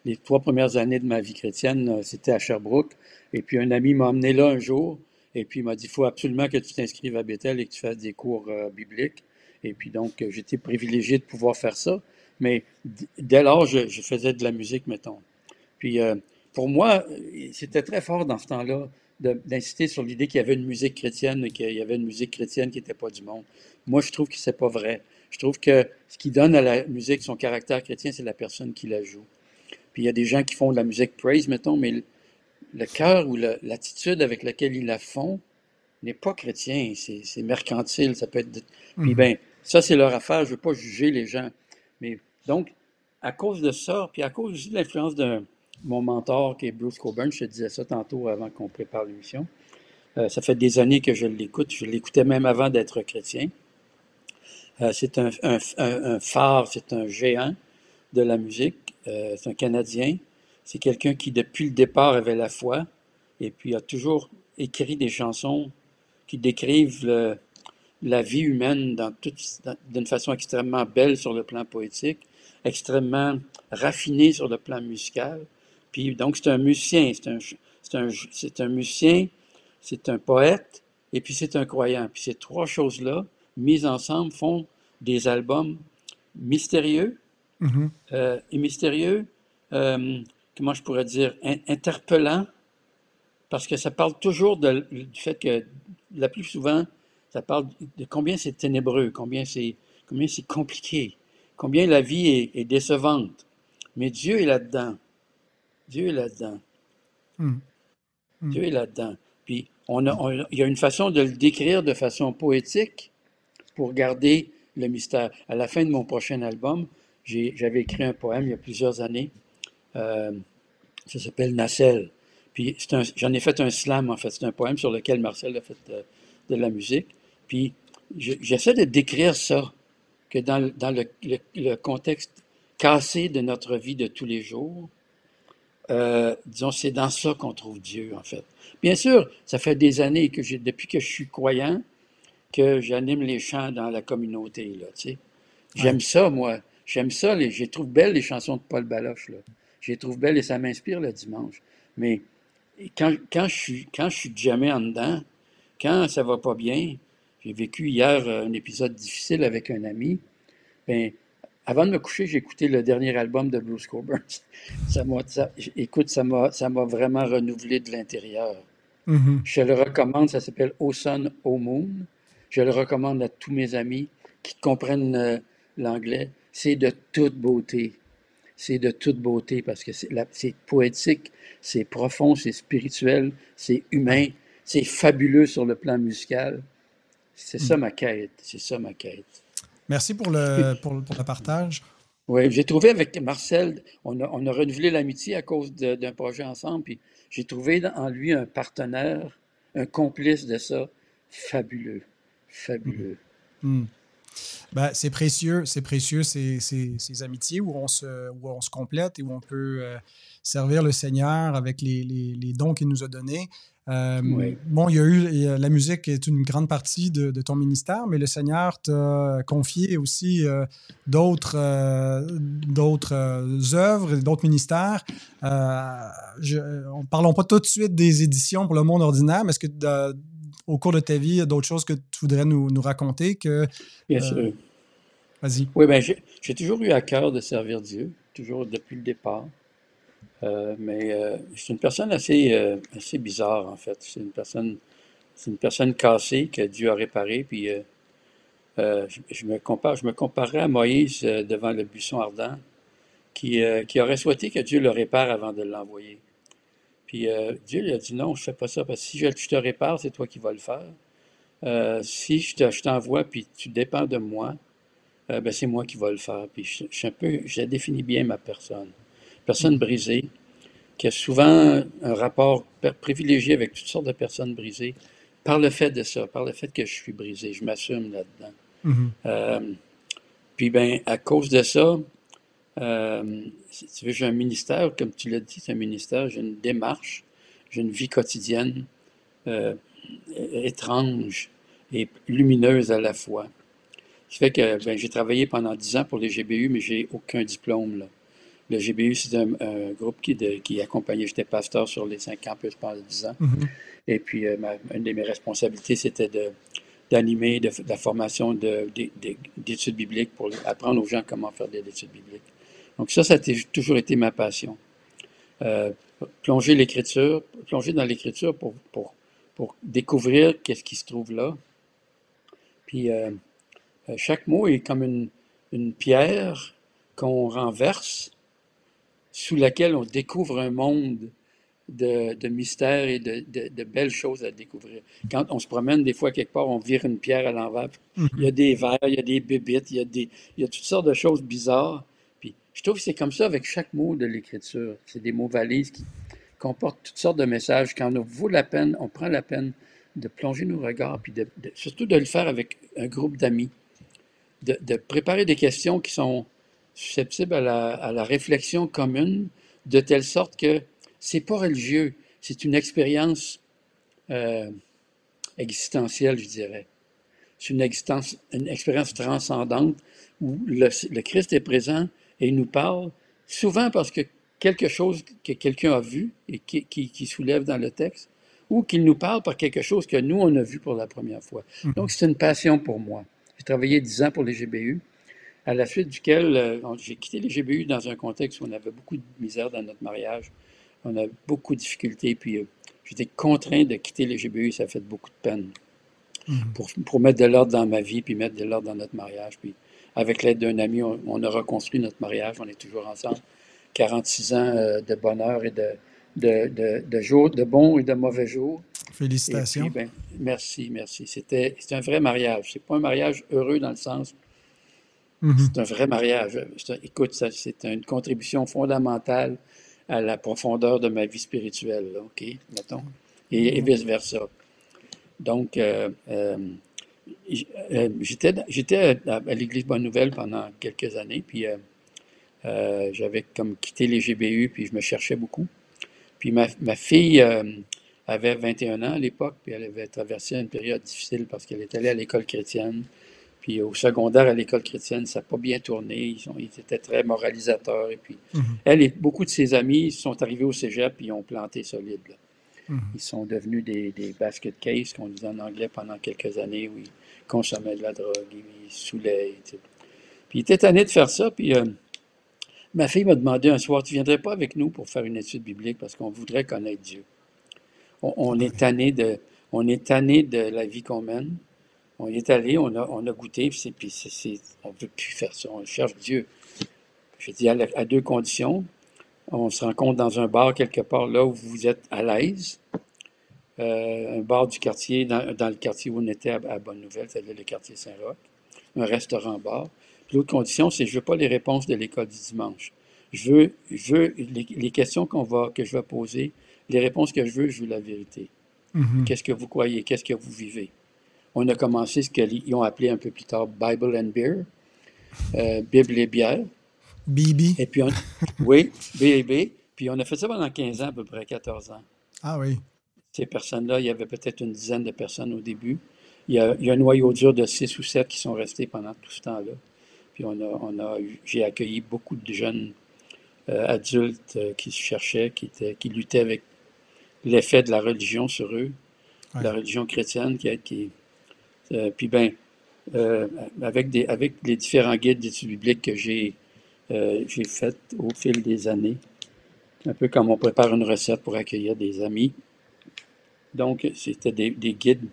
Les trois premières années de ma vie chrétienne, c'était à Sherbrooke. Et puis un ami m'a emmené là un jour. Et puis il m'a dit, il faut absolument que tu t'inscrives à Bethel et que tu fasses des cours bibliques. Et puis donc, euh, j'étais privilégié de pouvoir faire ça. Mais dès lors, je, faisais de la musique, mettons. Puis euh, pour moi, c'était très fort dans ce temps-là d'insister sur l'idée qu'il y avait une musique chrétienne et qu'il y avait une musique chrétienne qui n'était pas du monde. Moi, je trouve que c'est pas vrai. Je trouve que ce qui donne à la musique son caractère chrétien, c'est la personne qui la joue. Puis il y a des gens qui font de la musique praise, mettons, mais le, cœur ou l'attitude avec laquelle ils la font n'est pas chrétien. C'est mercantile. Ça peut être. Puis mhm. ben, ça, c'est leur affaire. Je ne veux pas juger les gens. Mais donc, à cause de ça, puis à cause aussi de l'influence de mon mentor qui est Bruce Coburn, je te disais ça tantôt avant qu'on prépare l'émission. Euh, ça fait des années que je l'écoute. Je l'écoutais même avant d'être chrétien. Euh, c'est un, phare, c'est un géant de la musique. Euh, c'est un Canadien. C'est quelqu'un qui, depuis le départ, avait la foi et puis a toujours écrit des chansons qui décrivent le, la vie humaine d'une façon extrêmement belle sur le plan poétique, extrêmement raffinée sur le plan musical. Puis donc c'est un musicien, c'est un, un, un, musicien, c'est un poète, et puis c'est un croyant. Puis ces trois choses-là, mises ensemble, font des albums mystérieux mm-hmm. euh, et mystérieux, euh, comment je pourrais dire, interpellants, parce que ça parle toujours de, du fait que la plus souvent, ça parle de combien c'est ténébreux, combien c'est combien c'est compliqué, combien la vie est, décevante. Mais Dieu est là-dedans. Dieu est là-dedans. Hmm. Hmm. Dieu est là-dedans. Puis on a, il y a une façon de le décrire de façon poétique pour garder le mystère. À la fin de mon prochain album, j'avais écrit un poème il y a plusieurs années. Euh, ça s'appelle Nacelle. Puis j'en ai fait un slam, en fait. C'est un poème sur lequel Marcel a fait euh, de la musique. Puis j'essaie de décrire ça, que dans, le, contexte cassé de notre vie de tous les jours, euh, disons, c'est dans ça qu'on trouve Dieu, en fait. Bien sûr, ça fait des années que j'ai, depuis que je suis croyant, que j'anime les chants dans la communauté, là, tu sais. J'aime ça, moi. J'aime ça. Les, je trouve belles les chansons de Paul Baloche, là. Je les trouve belles et ça m'inspire le dimanche. Mais quand, quand, je suis, quand je suis jamais en dedans, quand ça va pas bien, j'ai vécu hier euh, un épisode difficile avec un ami. Ben, avant de me coucher, j'ai écouté le dernier album de Bruce Coburn. Ça m'a, ça- écoute, ça m'a, ça m'a vraiment renouvelé de l'intérieur. Mhm. Je le recommande, ça s'appelle Au Sun, Au Moon. Je le recommande à tous mes amis qui comprennent euh, l'anglais. C'est de toute beauté. C'est de toute beauté parce que c'est poétique, c'est profond, c'est spirituel, c'est humain, c'est fabuleux sur le plan musical. C'est ça ma quête. C'est ça ma quête. Merci pour le, pour, pour le partage. Oui, j'ai trouvé avec Marcel, on a, on a renouvelé l'amitié à cause d'un projet ensemble, puis j'ai trouvé en lui un partenaire, un complice de ça, fabuleux, fabuleux. Hmm. Ben, c'est précieux, c'est précieux ces, ces- ces amitiés où on, se, où on se complète et où on peut euh, servir le Seigneur avec les, les- les dons qu'il nous a donnés. Euh, Oui. Bon, il y a eu la musique est une grande partie de, de ton ministère, mais le Seigneur t'a confié aussi euh, d'autres euh, d'autres œuvres d'autres ministères. Je, parlons pas tout de suite des éditions pour le monde ordinaire, mais est-ce que au cours de ta vie, il y a d'autres choses que tu voudrais nous, nous raconter que Bien Euh, sûr. Vas-y. Oui, ben j'ai toujours eu à cœur de servir Dieu, toujours depuis le départ. Euh, mais euh, suis une personne assez, euh, assez bizarre, en fait. C'est une personne, c'est une personne cassée que Dieu a réparée. Puis euh, euh, je, je me compare, je me comparerais à Moïse euh, devant le buisson ardent, qui, euh, qui aurait souhaité que Dieu le répare avant de l'envoyer. Puis euh, Dieu lui a dit non, je fais pas ça, parce que si je, je te répare, c'est toi qui vas le faire. Euh, si je te- t'envoie, puis tu dépends de moi, euh, ben, c'est moi qui vais le faire. Puis je, je suis un peu, je définis bien ma personne. Personne brisée, qui a souvent un rapport privilégié avec toutes sortes de personnes brisées, par le fait de ça, par le fait que je suis brisé, je m'assume là-dedans. Mhm. Euh, puis ben, à cause de ça, euh, si tu veux, j'ai un ministère, comme tu l'as dit, c'est un ministère, j'ai une démarche, j'ai une vie quotidienne euh, étrange et lumineuse à la fois. Ce fait que ben, j'ai travaillé pendant dix ans pour les GBU, mais j'ai aucun diplôme. Là. Le GBU, c'est un, un groupe qui, de- qui accompagnait, j'étais pasteur sur les cinq campus pendant dix ans. Mhm. Et puis, euh, ma- une de mes responsabilités, c'était de, d'animer de, de la formation de- de- de- d'études bibliques pour apprendre aux gens comment faire des études bibliques. Donc ça, ça a toujours été ma passion. Euh, plonger l'écriture, plonger dans l'écriture pour, découvrir qu'est-ce qui se trouve là. Puis euh, euh, chaque mot est comme une, pierre qu'on renverse, sous laquelle on découvre un monde de, de mystères et de, belles choses à découvrir. Quand on se promène, des fois, quelque part, on vire une pierre à l'envers. Il y a des vers, il y a des bébites, il y a, des, il y a toutes sortes de choses bizarres. Je trouve que c'est comme ça avec chaque mot de l'écriture. C'est des mots valises qui comportent toutes sortes de messages. Quand on vaut la peine, on prend la peine de plonger nos regards, puis surtout de le faire avec un groupe d'amis, de, préparer des questions qui sont susceptibles à la, réflexion commune, de telle sorte que c'est pas religieux, c'est une expérience euh, existentielle, je dirais. C'est une, existence, une expérience transcendante où le Christ est présent et il nous parle, souvent parce que quelque chose que quelqu'un a vu et qui, qui, qui soulève dans le texte, ou qu'il nous parle par quelque chose que nous, on a vu pour la première fois. Mhm. Donc, c'est une passion pour moi. J'ai travaillé dix ans pour les GBU, à la suite duquel euh, j'ai quitté les GBU dans un contexte où on avait beaucoup de misère dans notre mariage. On a beaucoup de difficultés, puis euh, j'étais contraint de quitter les GBU, ça a fait beaucoup de peine Mhm. pour, pour mettre de l'ordre dans ma vie, puis mettre de l'ordre dans notre mariage. Puis avec l'aide d'un ami, on, on a reconstruit notre mariage, on est toujours ensemble. 46 ans euh, de bonheur et de, de, de, de jours, de bons et de mauvais jours. Félicitations. puis, ben, merci, merci. C'était un vrai mariage. C'est pas un mariage heureux dans le sens, Mhm. c'est un vrai mariage. Un- écoute, c'est une contribution fondamentale à la profondeur de ma vie spirituelle, là, OK, mettons, et, et vice-versa. Donc, euh, euh, j'étais dans- j'étais à, l'Église Bonne Nouvelle pendant quelques années, puis euh, euh, j'avais comme quitté les GBU, puis je me cherchais beaucoup. Puis ma, ma fille euh, avait 21 ans à l'époque, puis elle avait traversé une période difficile parce qu'elle est allée à l'école chrétienne. Puis au secondaire, à l'école chrétienne, ça n'a pas bien tourné. Ils, sont- ils étaient très moralisateurs. Et puis, Mhm. elle et beaucoup de ses amis sont arrivés au cégep et ils ont planté solide. là. Mhm. Ils sont devenus des, des basket case, qu'on disait en anglais pendant quelques années, où ils consommaient de la drogue, ils, saoulaient. sais. Puis il était tanné de faire ça, puis euh, ma fille m'a demandé un soir, tu viendrais pas avec nous pour faire une étude biblique parce qu'on voudrait connaître Dieu. On, est tanné de, on est tanné de la vie qu'on mène. On y est allé, on a, on a goûté, puis, on veut plus faire ça, on cherche Dieu. J'ai dit à, à, deux conditions. On se rencontre dans un bar quelque part là où vous êtes à l'aise. Euh, un bar du quartier, dans, le quartier où on était à, Bonne-Nouvelle, c'est le quartier Saint-Roch. Un restaurant-bar. L'autre condition, c'est que je veux pas les réponses de l'école du dimanche. Je veux, je veux les, questions qu'on va, que je vais poser, les réponses que je veux, je veux la vérité. Mm-hmm. Qu'est-ce que vous croyez? Qu'est-ce que vous vivez? On a commencé ce qu'ils ont appelé un peu plus tard Bible and Beer, euh, Bible et bière. Bibi. Et puis, on, oui, BB. Puis on a fait ça pendant 15 ans, à peu près 14 ans. Ah oui. Ces personnes-là, il y avait peut-être une dizaine de personnes au début. Il y a, il y a un noyau dur de 6 ou 7 qui sont restés pendant tout ce temps-là. Puis on a, on a, j'ai accueilli beaucoup de jeunes euh, adultes euh, qui se cherchaient, qui, étaient, qui luttaient avec l'effet de la religion sur eux, la religion chrétienne qui, qui euh, puis ben, avec, des, avec les différents guides d'études bibliques que j'ai j'ai fait au fil des années, un peu comme on prépare une recette pour accueillir des amis. Donc, c'était des, des guides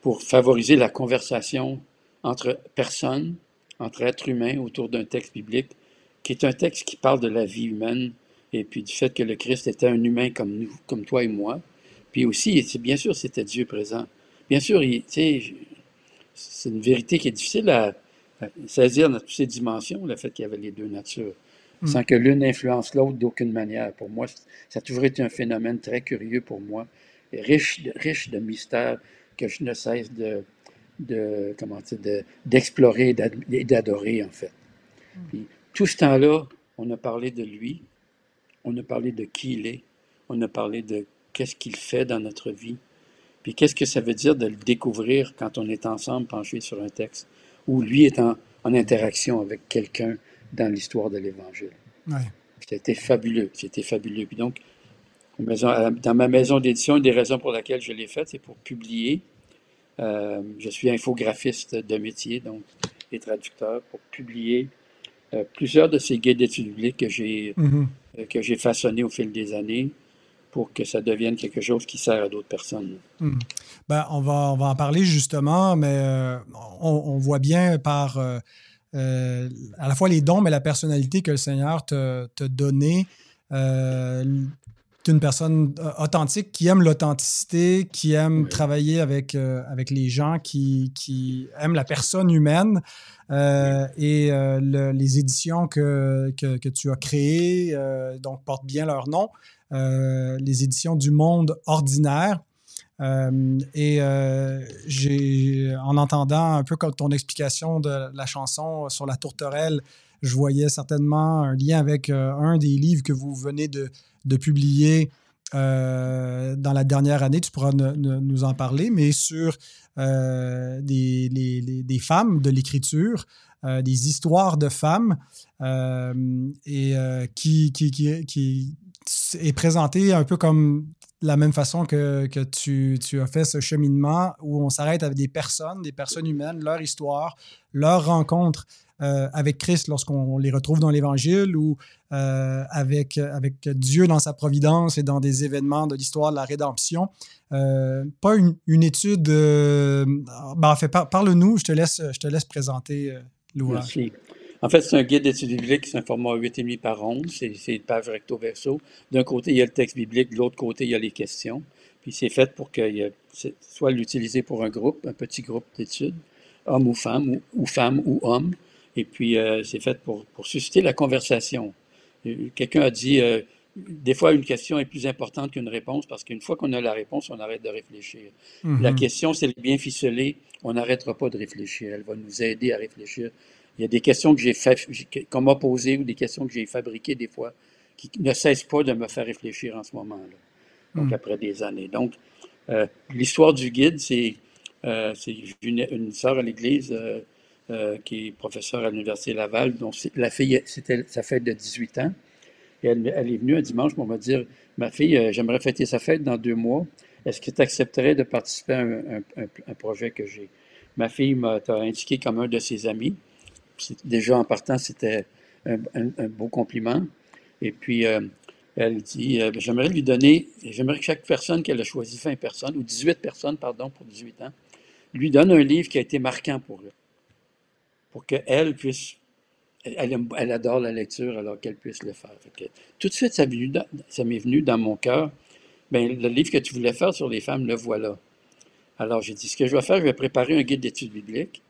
pour favoriser la conversation entre personnes, entre êtres humains autour d'un texte biblique, qui est un texte qui parle de la vie humaine et puis du fait que le Christ était un humain comme nous, comme toi et moi. Puis aussi, bien sûr, c'était Dieu présent. Bien sûr, c'est une vérité qui est difficile à, saisir dans toutes ses dimensions, le fait qu'il y avait les deux natures, mm. sans que l'une influence l'autre d'aucune manière. Pour moi, ça a toujours été un phénomène très curieux pour moi, riche, riche de mystères que je ne cesse de, de comment d'explorer et d'adorer, en fait. Mm. Puis, tout ce temps-là, on a parlé de lui, on a parlé de qui il est, on a parlé de qu'est-ce qu'il fait dans notre vie, puis qu'est-ce que ça veut dire de le découvrir quand on est ensemble penché sur un texte, où lui est en, interaction avec quelqu'un dans l'histoire de l'Évangile. Ouais. C'était fabuleux, c'était fabuleux. Puis donc, dans ma maison d'édition, une des raisons pour laquelle je l'ai faite, c'est pour publier euh, je suis infographiste de métier, donc, et traducteur, pour publier euh, plusieurs de ces guides d'études bibliques que j'ai mm que façonnés au fil des années pour que ça devienne quelque chose qui sert à d'autres personnes. Mhm. Ben, on, va, on va en parler justement, mais on, voit bien par à la fois les dons, mais la personnalité que le Seigneur t'a donné une personne euh, authentique qui aime l'authenticité, qui aime travailler avec, euh, avec les gens, qui, qui aime la personne humaine. Euh, et les éditions que, que, que, tu as créées donc portent bien leur nom, les éditions du monde ordinaire. et j'ai, en entendant un peu comme ton explication de la chanson sur la tourterelle, je voyais certainement un lien avec un des livres que vous venez de, publier euh, dans la dernière année, tu pourras nous en parler, mais sur euh, des, femmes de l'écriture, euh, des histoires de femmes, et qui, est présenté un peu comme la même façon que, que tu, tu, as fait ce cheminement où on s'arrête avec des personnes, des personnes humaines, leur histoire, leur rencontre euh, avec Christ lorsqu'on les retrouve dans l'Évangile ou euh, avec, avec Dieu dans sa providence et dans des événements de l'histoire de la rédemption. Euh, pas une, étude. Ben, en fait, parle-nous, je, te laisse, je te laisse présenter l'ouvrage. En fait, c'est un guide d'études bibliques, c'est un format 8,5 par 11, c'est une page recto verso. D'un côté, il y a le texte biblique, de l'autre côté, il y a les questions. Puis c'est fait pour que soit l'utiliser pour un groupe, un petit groupe d'études, homme ou femme, ou, ou femme ou homme, et puis, euh, c'est fait pour, pour, susciter la conversation. Euh, quelqu'un a dit, euh, des fois, une question est plus importante qu'une réponse parce qu'une fois qu'on a la réponse, on arrête de réfléchir. La mhm. question, c'est bien ficelée, on n'arrêtera pas de réfléchir. Elle va nous aider à réfléchir. Il y a des questions que j'ai qu'on m'a posées ou des questions que j'ai fabriquées des fois qui ne cessent pas de me faire réfléchir en ce moment-là. Donc, mhm. après des années. Donc, l'histoire du guide, c'est une, une sœur à l'église euh, qui est professeur à l'Université Laval, dont la fille, c'était sa fête de 18 ans. Et elle, est venue un dimanche pour me dire Ma fille, euh, j'aimerais fêter sa fête dans deux mois. Est-ce que tu accepterais de participer à un, projet que j'ai Ma fille m'a indiqué comme un de ses amis. Déjà en partant, c'était un, beau compliment. Et puis, euh, elle dit euh, J'aimerais lui donner, j'aimerais que chaque personne qu'elle a choisi, 20 personnes, ou 18 personnes, pardon, pour 18 ans, lui donne un livre qui a été marquant pour eux, pour qu'elle puisse. Elle, elle, adore la lecture, alors qu'elle puisse le faire. tout de suite, ça, m'est venu dans mon cœur. Ben, le livre que tu voulais faire sur les femmes, le voilà. Alors, j'ai dit, ce que je vais faire, je vais préparer un guide d'études bibliques,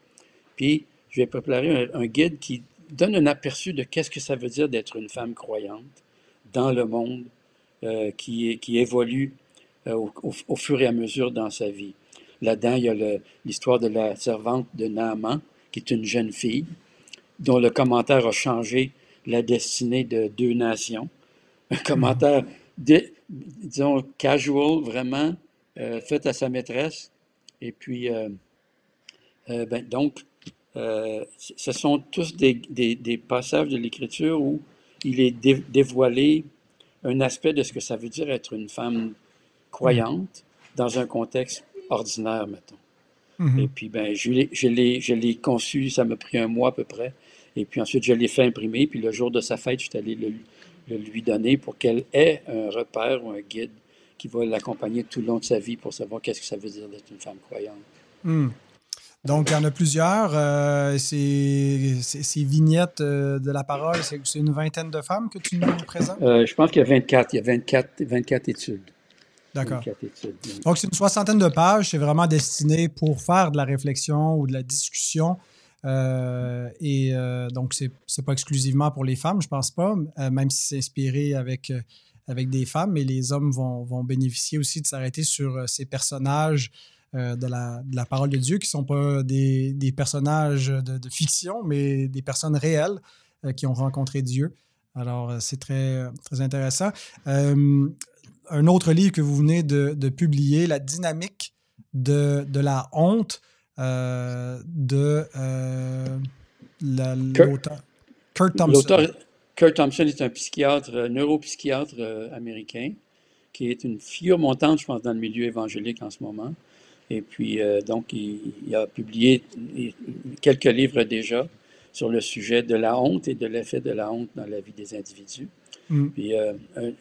puis je vais préparer un, guide qui donne un aperçu de qu'est-ce que ça veut dire d'être une femme croyante dans le monde euh, qui, qui évolue euh, au, fur et à mesure dans sa vie. Là-dedans, il y a l'histoire de la servante de Naaman, qui est une jeune fille, dont le commentaire a changé la destinée de deux nations. Un commentaire, disons, casual, vraiment, euh, fait à sa maîtresse, et puis, ben, donc, euh, ce sont tous des, passages de l'Écriture où il est dévoilé un aspect de ce que ça veut dire être une femme croyante dans un contexte ordinaire, mettons. Mm-hmm. Et puis, ben, je l'ai conçu, ça m'a pris un mois à peu près. Et puis ensuite, je l'ai fait imprimer. Puis le jour de sa fête, je suis allé le, le lui donner pour qu'elle ait un repère ou un guide qui va l'accompagner tout le long de sa vie pour savoir qu'est-ce que ça veut dire d'être une femme croyante. Hmm. Donc, il y en a plusieurs. Euh, ces, vignettes euh, de la parole, c'est une vingtaine de femmes que tu nous présentes? Euh, je pense qu'il y a 24. Il y a 24, 24 études. D'accord. Donc, c'est une soixantaine de pages. C'est vraiment destiné pour faire de la réflexion ou de la discussion. et donc, c'est n'est pas exclusivement pour les femmes, je pense pas, même si c'est inspiré avec avec des femmes, mais les hommes vont, vont bénéficier aussi de s'arrêter sur ces personnages euh, de, la, de, la, parole de Dieu qui ne sont pas des, des personnages de, de, fiction, mais des personnes réelles euh, qui ont rencontré Dieu. Alors, c'est très, très intéressant. un autre livre que vous venez de, publier, La dynamique de, la honte de l'auteur Kurt Thompson. Kurt Thompson est un psychiatre, un neuropsychiatre euh, américain, qui est une figure montante, je pense, dans le milieu évangélique en ce moment. Et puis, euh, donc, il, a publié quelques livres déjà sur le sujet de la honte et de l'effet de la honte dans la vie des individus. Mm. Puis, euh,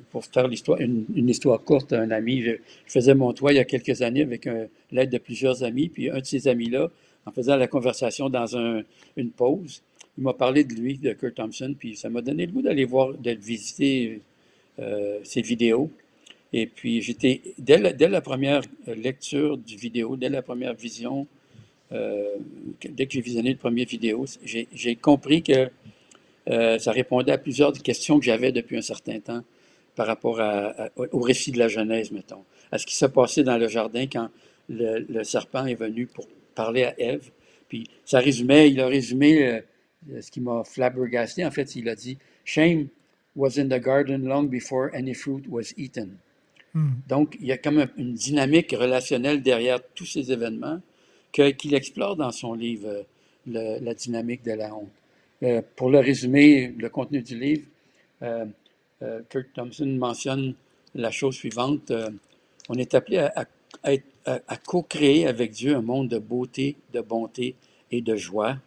pour faire l'histoire, une, histoire courte, un ami, je, faisais mon toit il y a quelques années avec l'aide de plusieurs amis, puis un de ces amis-là, en faisant la conversation dans un, une pause, il m'a parlé de lui, de Kurt Thompson, puis ça m'a donné le goût d'aller voir, d'aller visiter euh, ses vidéos. Et puis, j'étais, dès la, première lecture du vidéo, dès la première vision, euh, dès que j'ai visionné le premier vidéo, j'ai compris que euh, ça répondait à plusieurs questions que j'avais depuis un certain temps par rapport au récit de la Genèse, mettons, à ce qui s'est passé dans le jardin quand le, serpent est venu pour parler à Ève. Puis ça résumait, il a résumé euh, ce qui m'a flabbergasté, en fait, il a dit Shame was in the garden long before any fruit was eaten. Hmm. Donc, il y a comme une dynamique relationnelle derrière tous ces événements qu'il explore dans son livre, euh, La dynamique de la honte. Euh, pour le résumer, le contenu du livre, Kurt Thompson mentionne la chose suivante. on est appelé à, à co-créer avec Dieu un monde de beauté, de bonté et de joie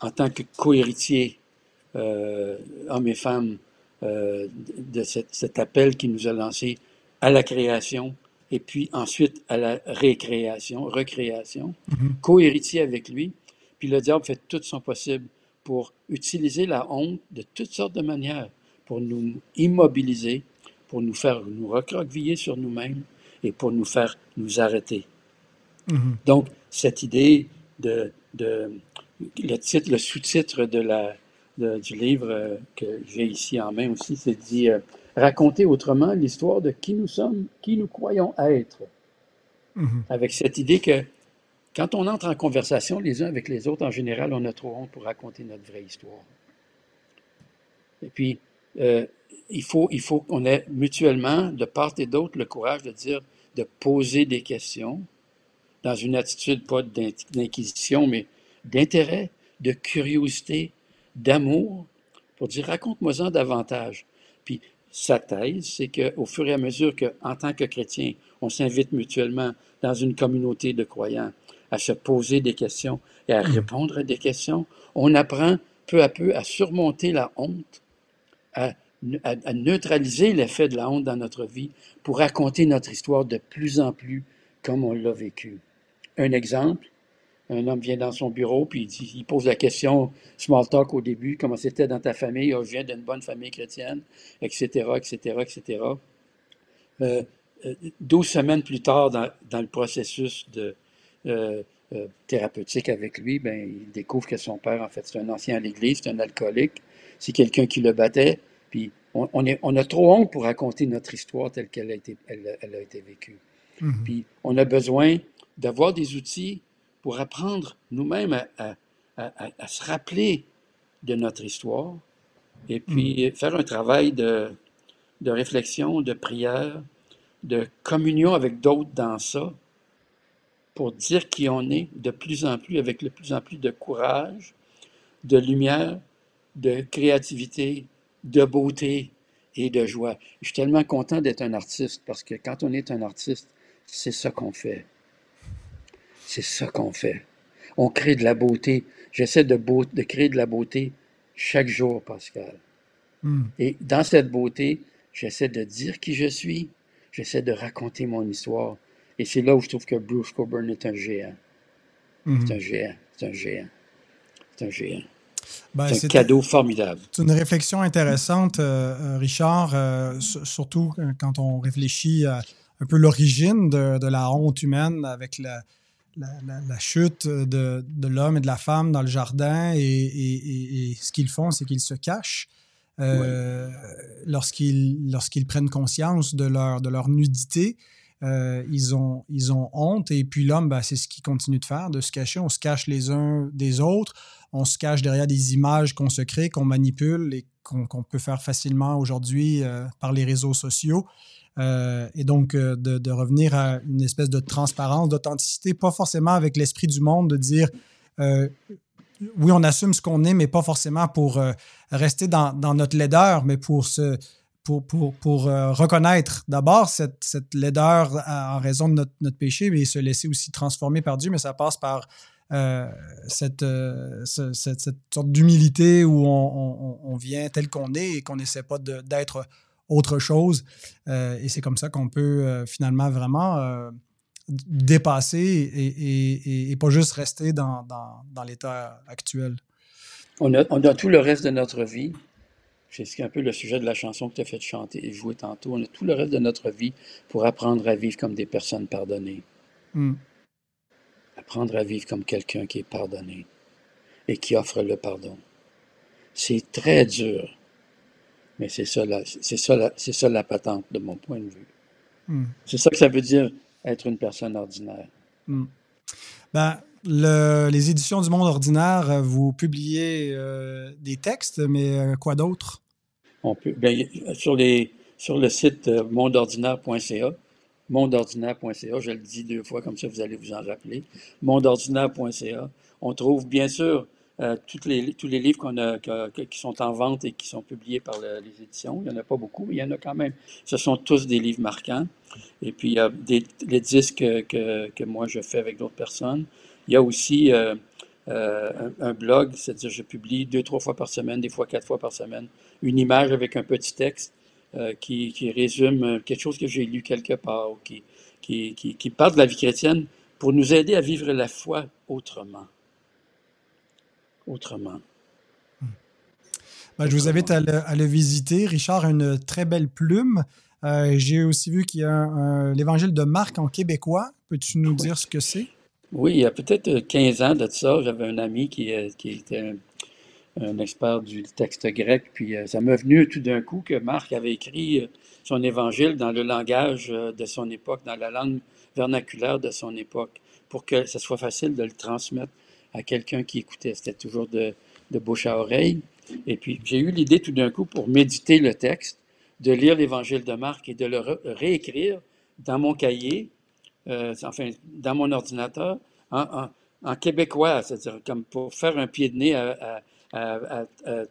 en tant que cohéritier, euh, hommes et femmes, euh, de cet, appel qui nous a lancé à la création et puis ensuite à la récréation, recréation, mm-hmm. cohéritier avec lui. Puis le diable fait tout son possible pour utiliser la honte de toutes sortes de manières, pour nous immobiliser, pour nous faire nous recroqueviller sur nous-mêmes et pour nous faire nous arrêter. Mm-hmm. Donc, cette idée de, de le titre, le sous-titre de la, du livre euh, que j'ai ici en main aussi, c'est dit euh, Raconter autrement l'histoire de qui nous sommes, qui nous croyons être. Mm-hmm. Avec cette idée que quand on entre en conversation les uns avec les autres, en général, on a trop honte pour raconter notre vraie histoire. Et puis, euh, il faut, il faut qu'on ait mutuellement, de part et d'autre, le courage de dire, de poser des questions dans une attitude pas d'inquisition, mais d'intérêt, de curiosité, d'amour, pour dire raconte-moi-en davantage. Puis sa thèse, c'est qu'au fur et à mesure qu'en tant que chrétien, on s'invite mutuellement dans une communauté de croyants à se poser des questions et à répondre à des questions. On apprend peu à peu à surmonter la honte, à, à neutraliser l'effet de la honte dans notre vie pour raconter notre histoire de plus en plus comme on l'a vécu. Un exemple, un homme vient dans son bureau, puis il, pose la question, small talk au début, comment c'était dans ta famille, oh, je viens d'une bonne famille chrétienne, etc., etc., etc. Euh, euh, douze semaines plus tard, dans, le processus de, euh, thérapeutique avec lui, ben, il découvre que son père, en fait, c'est un ancien à l'Église, c'est un alcoolique, c'est quelqu'un qui le battait, puis on, est, on, a trop honte pour raconter notre histoire telle qu'elle a été, elle, a été vécue. Mm-hmm. Puis on a besoin d'avoir des outils pour apprendre nous-mêmes à, se rappeler de notre histoire et puis mm. faire un travail de, de, réflexion, de prière, de communion avec d'autres dans ça, pour dire qui on est de plus en plus, avec de plus en plus de courage, de lumière, de créativité, de beauté et de joie. Je suis tellement content d'être un artiste parce que quand on est un artiste, c'est ça qu'on fait. C'est ça qu'on fait. On crée de la beauté. J'essaie de, de, créer de la beauté chaque jour, Pascal. Hmm. Et dans cette beauté, j'essaie de dire qui je suis. J'essaie de raconter mon histoire. Et c'est là où je trouve que Bruce Coburn est un géant. Hmm. C'est un géant. C'est un géant. C'est un géant. Ben, c'est un cadeau formidable. C'est une réflexion intéressante, euh, euh, Richard, euh, surtout quand on réfléchit à un peu l'origine de, de, la honte humaine avec la, la, chute de, l'homme et de la femme dans le jardin et, ce qu'ils font, c'est qu'ils se cachent. Euh, lorsqu'ils prennent conscience de leur, de leur nudité, euh, ils, ont, ils ont honte. Et puis l'homme, ben, c'est ce qu'il continue de faire, de se cacher. On se cache les uns des autres. On se cache derrière des images qu'on se crée, qu'on manipule et qu'on peut faire facilement aujourd'hui euh, par les réseaux sociaux. Euh, et donc, euh, de, revenir à une espèce de transparence, d'authenticité, pas forcément avec l'esprit du monde, de dire euh, oui, on assume ce qu'on est, mais pas forcément pour rester dans, notre laideur, mais pour se. Pour, pour, pour reconnaître d'abord cette, cette, laideur en raison de notre, péché, mais se laisser aussi transformer par Dieu, mais ça passe par cette, cette, cette, sorte d'humilité où on, on, vient tel qu'on est et qu'on n'essaie pas d'être autre chose. Euh, et c'est comme ça qu'on peut euh, finalement vraiment euh, dépasser et, pas juste rester dans, l'état actuel. On a, on a, tout le reste de notre vie. C'est un peu le sujet de la chanson que tu as fait chanter et jouer tantôt. On a tout le reste de notre vie pour apprendre à vivre comme des personnes pardonnées. Hmm. Apprendre à vivre comme quelqu'un qui est pardonné et qui offre le pardon. C'est très dur mais c'est ça, c'est ça, c'est ça la patente de mon point de vue. Hmm. C'est ça que ça veut dire être une personne ordinaire. Ben, les éditions du Monde ordinaire, euh, vous publiez euh, des textes, mais euh, quoi d'autre? On peut, ben, sur, les, sur le site mondeordinaire.ca, mondeordinaire.ca, je le dis deux fois, comme ça vous allez vous en rappeler, mondeordinaire.ca, on trouve bien sûr euh, les, tous les livres qu'on a, qui sont en vente et qui sont publiés par les éditions. Il n'y en a pas beaucoup, mais il y en a quand même. Ce sont tous des livres marquants. Et puis, il y a les disques que, que, moi je fais avec d'autres personnes. Il y a aussi euh, euh, un, blog, c'est-à-dire je publie deux, trois fois par semaine, des fois quatre fois par semaine, une image avec un petit texte qui, qui, résume quelque chose que j'ai lu quelque part, qui, qui, qui, qui parle de la vie chrétienne pour nous aider à vivre la foi autrement autrement. Ben, je vous invite à le, visiter. Richard a une très belle plume. Euh, j'ai aussi vu qu'il y a l'évangile de Marc en québécois. Peux-tu nous dire ce que c'est? Oui, il y a peut-être 15 ans de ça, j'avais un ami qui, euh, qui était un, expert du texte grec, puis euh, ça m'est venu tout d'un coup que Marc avait écrit son évangile dans le langage de son époque, dans la langue vernaculaire de son époque, pour que ce soit facile de le transmettre à quelqu'un qui écoutait. C'était toujours de, bouche à oreille. Et puis, j'ai eu l'idée tout d'un coup, pour méditer le texte, de lire l'Évangile de Marc et de le réécrire dans mon cahier, euh, enfin, dans mon ordinateur, en, québécois, c'est-à-dire comme pour faire un pied de nez à,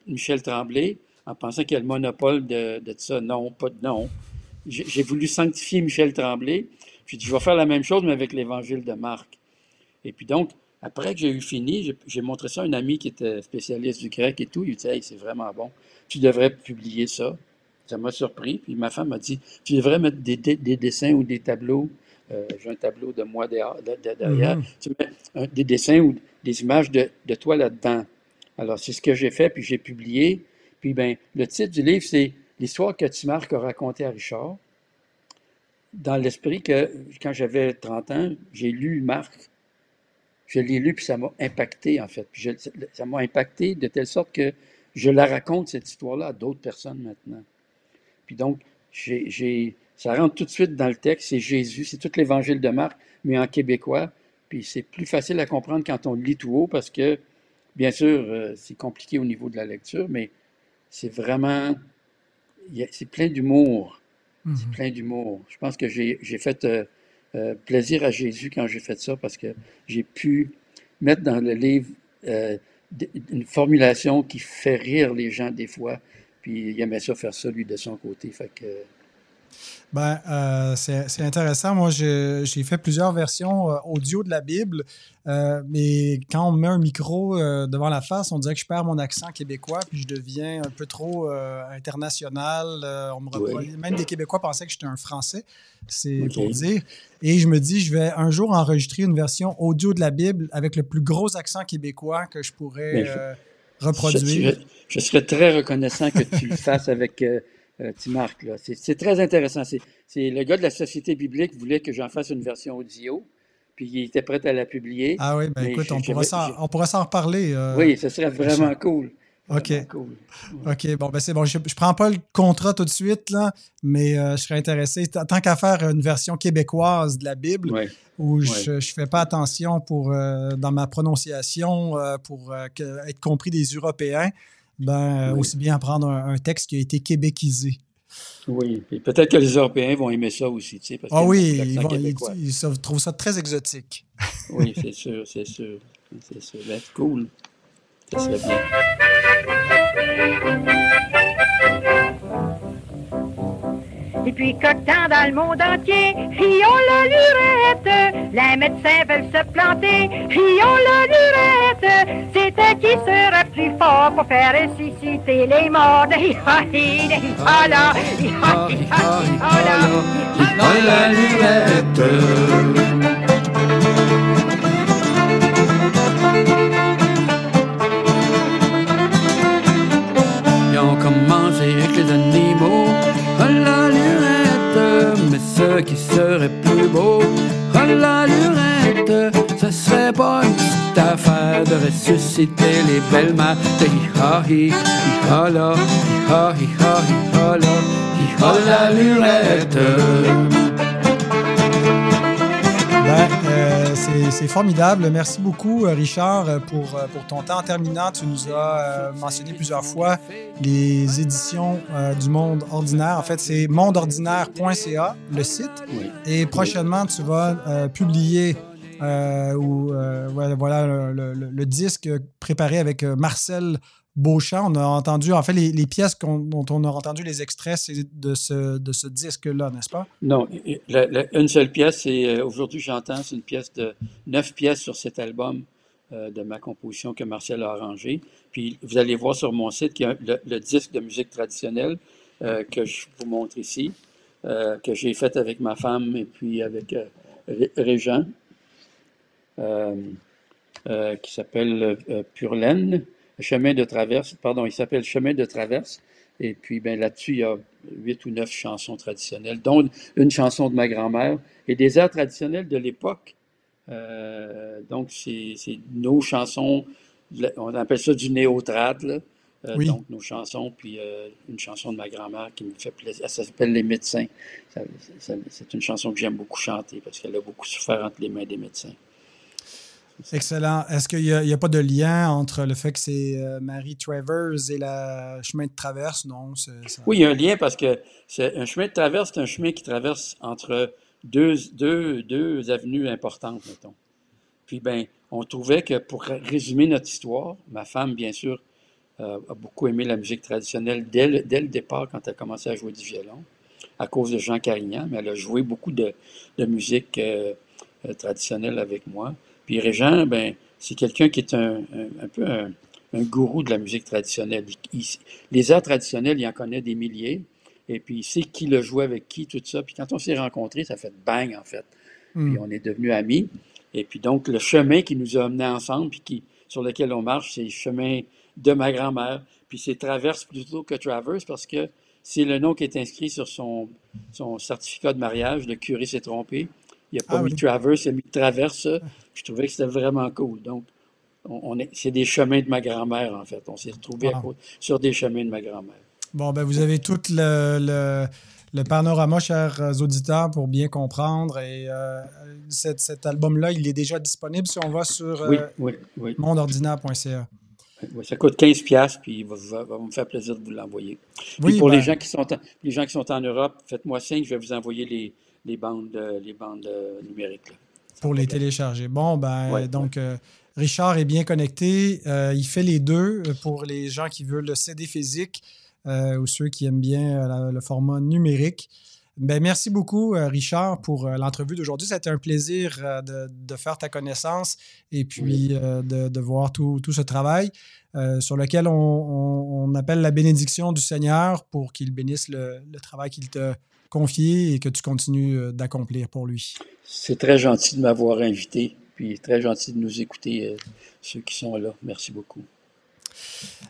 Michel Tremblay, en pensant qu'il y a le monopole de, de ça. Non, pas de non. J'ai voulu sanctifier Michel Tremblay. Puis je vais faire la même chose, mais avec l'Évangile de Marc. Et puis donc, après que j'ai eu fini, j'ai- montré ça à une amie qui était spécialiste du grec et tout. Il dit Hey, c'est vraiment bon. Tu devrais publier ça. Ça m'a surpris. Puis ma femme m'a dit Tu devrais mettre des, des- des dessins ou des tableaux. Euh, j'ai un tableau de moi derrière. de- de- derrière. Mhm. Tu mets un- des dessins ou des images de, de toi là-dedans. Alors, c'est ce que j'ai fait, puis j'ai publié. Puis, ben, le titre du livre, c'est L'histoire que Timarc a racontée à Richard. Dans l'esprit que, quand j'avais 30 ans, j'ai lu Marc. Je l'ai lu, puis ça m'a impacté, en fait. Puis je- ça m'a impacté de telle sorte que je la raconte, cette histoire-là, à d'autres personnes maintenant. Puis donc, j'ai, ça rentre tout de suite dans le texte, c'est Jésus, c'est tout l'évangile de Marc, mais en québécois. Puis c'est plus facile à comprendre quand on lit tout haut parce que, bien sûr, euh, c'est compliqué au niveau de la lecture, mais c'est vraiment, c'est plein d'humour, Mhm. c'est plein d'humour. Je pense que j'ai, j'ai fait euh, euh, plaisir à Jésus quand j'ai fait ça parce que j'ai pu mettre dans le livre euh, une formulation qui fait rire les gens des fois. Puis il aimait ça faire ça, lui, de son côté. Que, Ben, euh, c'est intéressant. Moi, j'ai fait plusieurs versions euh, audio de la Bible, euh, mais quand on me met un micro euh, devant la face, on dirait que je perds mon accent québécois, puis je deviens un peu trop international. On me Oui. Même des Québécois pensaient que j'étais un Français, c'est pour dire. Et je me dis, je vais un jour enregistrer une version audio de la Bible avec le plus gros accent québécois que je pourrais je- reproduire. je- je serais très reconnaissant que tu le fasses avec euh, Timarc. C'est très intéressant. C'est le gars de la Société biblique voulait que j'en fasse une version audio, puis il était prêt à la publier. Ah oui, ben écoute, on j'ai- pourra j'avais- s'en j'ai- on pourra s'en reparler. euh, oui, ce serait vraiment cool. OK. Vraiment cool. OK, bon, ben c'est bon. Je ne prends pas le contrat tout de suite, là, mais euh, je serais intéressé. Tant qu'à faire une version québécoise de la Bible, Ouais. où je ne fais pas attention pour, euh, dans ma prononciation pour être compris des Européens, ben, euh, Oui. aussi bien prendre un, un texte qui a été québécisé. Oui, et peut-être que les Européens vont aimer ça aussi, tu sais, parce Ah oui, ils, vont, ils, ils trouvent ça très exotique. Oui, c'est sûr, c'est sûr. C'est sûr. Ben, c'est cool. Ça serait bien. Et puis coquin dans le monde entier, fions la lurette. Les médecins veulent se planter, fions la lurette. C'était qui sera plus fort pour faire ressusciter les morts. Hi-ha, hi, ce qui serait plus beau à la lurette, ce serait pas une petite affaire de ressusciter les belles mères. Hi-ha, hi, hi-ha là, hi-ha, la lurette. Euh, c'est formidable. Merci beaucoup, euh, Richard, euh, pour, euh, pour ton temps. En terminant, tu nous as mentionné plusieurs fois les éditions euh, du Monde Ordinaire. En fait, c'est mondeordinaire.ca, le site. Oui. Et prochainement, tu vas euh, publier euh, ou, voilà, le, le- le- le disque préparé avec Marcel Beauchamp. On a entendu, en fait, les, pièces qu'on- dont on a entendu les extraits, c'est de ce, de ce disque-là, n'est-ce pas? Non, une seule pièce, c'est euh, aujourd'hui j'entends, c'est une pièce de neuf pièces sur cet album euh, de ma composition que Marcel a arrangé. Puis vous allez voir sur mon site qu'il y a le, disque de musique traditionnelle euh, que je vous montre ici, que j'ai fait avec ma femme et puis avec Ré- Régent, qui s'appelle euh, Pure Laine, Chemin de traverse, pardon, il s'appelle Chemin de traverse. Et puis ben, là-dessus, il y a huit ou neuf chansons traditionnelles, dont une chanson de ma grand-mère et des airs traditionnels de l'époque. Euh, donc, c'est nos chansons, on appelle ça du néotrad, là. Euh, Oui. donc nos chansons, puis euh, une chanson de ma grand-mère qui me fait plaisir. Ça s'appelle Les médecins. C'est une chanson que j'aime beaucoup chanter parce qu'elle a beaucoup souffert entre les mains des médecins. Excellent. Est-ce qu'il n'y a, pas de lien entre le fait que c'est euh, Marie Travers et le chemin de traverse? Non. Oui, il y a un lien parce que c'est un chemin de traverse, c'est un chemin qui traverse entre deux, avenues importantes, mettons. Puis, ben, on trouvait que pour résumer notre histoire, ma femme, bien sûr, euh, a beaucoup aimé la musique traditionnelle dès le, départ quand elle a commencé à jouer du violon, à cause de Jean Carignan, mais elle a joué beaucoup de, de musique euh, traditionnelle avec moi. Puis Régent, ben, c'est quelqu'un qui est un, un, peu un, gourou de la musique traditionnelle. les arts traditionnels, il en connaît des milliers. Et puis, il sait qui le jouait avec qui, tout ça. Puis quand on s'est rencontrés, ça fait bang, en fait. Hmm. Puis on est devenus amis. Et puis donc, le chemin qui nous a amenés ensemble, puis qui, sur lequel on marche, c'est le chemin de ma grand-mère. Puis c'est Traverse plutôt que Traverse parce que c'est le nom qui est inscrit sur son, son certificat de mariage. Le curé s'est trompé. Il n'a pas ah mis Traverse, il a mis Traverse. Je trouvais que c'était vraiment cool. Donc, on, est, c'est des chemins de ma grand-mère, en fait. On s'est retrouvés sur des chemins de ma grand-mère. Bon, ben vous avez tout le, le, panorama, chers auditeurs, pour bien comprendre. Et euh, cet, album-là, il est déjà disponible si on va sur euh, mondeordinaire.ca. ça coûte 15$, puis il va, me faire plaisir de vous l'envoyer. Oui, pour les, ben gens qui sont les gens qui sont en Europe, faites-moi signe, je vais vous envoyer les, les bandes, euh, les bandes numériques. Pour les télécharger. Bon, ben, donc, Richard est bien connecté. il fait les deux pour les gens qui veulent le CD physique. Euh, ou ceux qui aiment bien euh, le format numérique. Ben, merci beaucoup, euh, Richard, pour l'entrevue d'aujourd'hui. C'était un plaisir de, faire ta connaissance et puis de, voir tout, ce travail sur lequel on, appelle la bénédiction du Seigneur pour qu'il bénisse le, travail qu'il t'a confié et que tu continues d'accomplir pour lui. C'est très gentil de m'avoir invité, puis très gentil de nous écouter, ceux qui sont là. Merci beaucoup.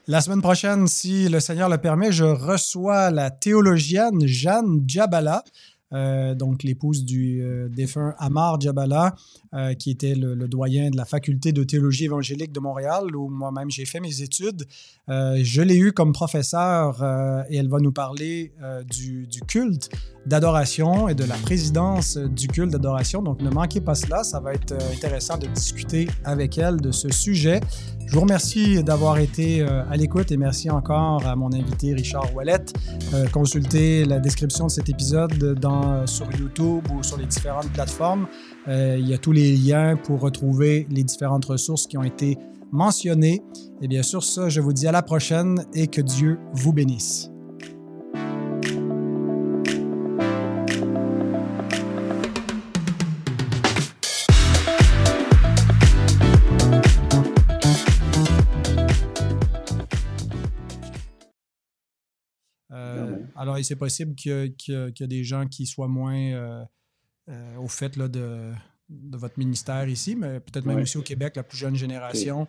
La semaine prochaine, si le Seigneur le permet, je reçois la théologienne Jeanne Djabala. Euh, donc l'épouse du euh, défunt Amar Djabala, euh, qui était le, doyen de la faculté de théologie évangélique de Montréal, où moi-même j'ai fait mes études. je l'ai eu comme professeur et elle va nous parler du, culte d'adoration et de la présidence du culte d'adoration. Donc ne manquez pas cela, ça va être intéressant de discuter avec elle de ce sujet. Je vous remercie d'avoir été euh, à l'écoute et merci encore à mon invité Richard Wallet. Euh, consultez la description de cet épisode sur YouTube ou sur les différentes plateformes. Euh, il y a tous les liens pour retrouver les différentes ressources qui ont été mentionnées. Et bien sûr, ça, je vous dis à la prochaine et que Dieu vous bénisse. Alors, c'est possible qu'il y, ait des gens qui soient moins euh, euh, au fait là, de, votre ministère ici, mais peut-être même aussi au Québec, la plus jeune génération.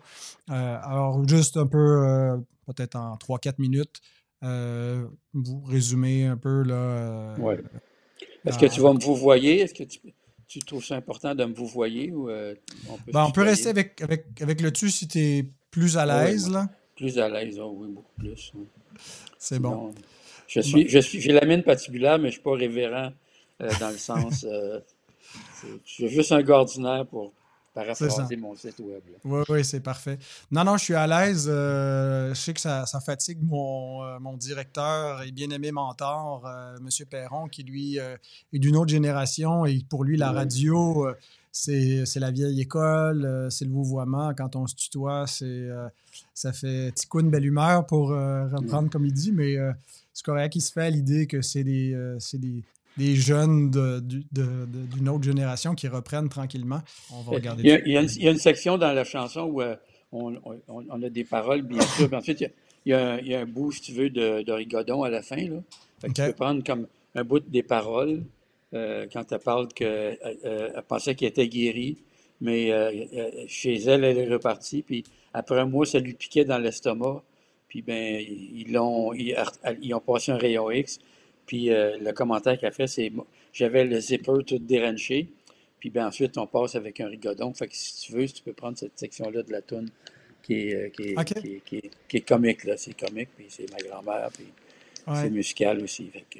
Euh, alors, juste un peu, peut-être en 3-4 minutes, vous résumez un peu. là. oui. Est-ce que tu vas me vous voyer? Est-ce que tu, trouves ça important de me vous voyer? Ou, on peut, ben, on peut rester avec, avec, avec le tu si tu es plus à l'aise. là. Plus à l'aise, oh oui, beaucoup plus. C'est bon. Je suis, je suis, j'ai la mine patibulaire, mais je ne suis pas révérend euh, dans le sens. Euh, je suis juste un gars ordinaire pour paraphraser mon site web. Oui, oui, c'est parfait. Non, non, je suis à l'aise. Euh, je sais que ça, ça fatigue mon, mon, directeur et bien-aimé mentor, M. Perron, qui lui est d'une autre génération et pour lui, la radio. C'est, c'est la vieille école, c'est le vouvoiement. Quand on se tutoie, c'est, ça fait petit coup de belle humeur pour reprendre comme il dit, mais c'est correct qu'il se fait à l'idée que c'est des, euh, des, des, jeunes d'une autre génération qui reprennent tranquillement. On va regarder. Il y, a, il, y a une, section dans la chanson où euh, on, on, a des paroles, bien sûr. ensuite, il y, a, il y, a, un bout, si tu veux, de, de rigodon à la fin. Là. Tu peux prendre comme un bout des paroles euh, quand elle parle qu'elle pensait qu'elle était guérie, mais chez elle, elle est repartie. Puis après un mois, ça lui piquait dans l'estomac. Puis ben, ils l'ont, ils, ont passé un rayon X. Puis euh, le commentaire qu'elle a fait, c'est j'avais le zipper tout déranché. Puis ben, ensuite, on passe avec un rigodon. Fait que si tu veux, tu peux prendre cette section-là de la toune qui est, euh, qui, est, qui, est, qui, est, comique. Là. C'est comique, puis c'est ma grand-mère, puis c'est musical aussi. Fait que,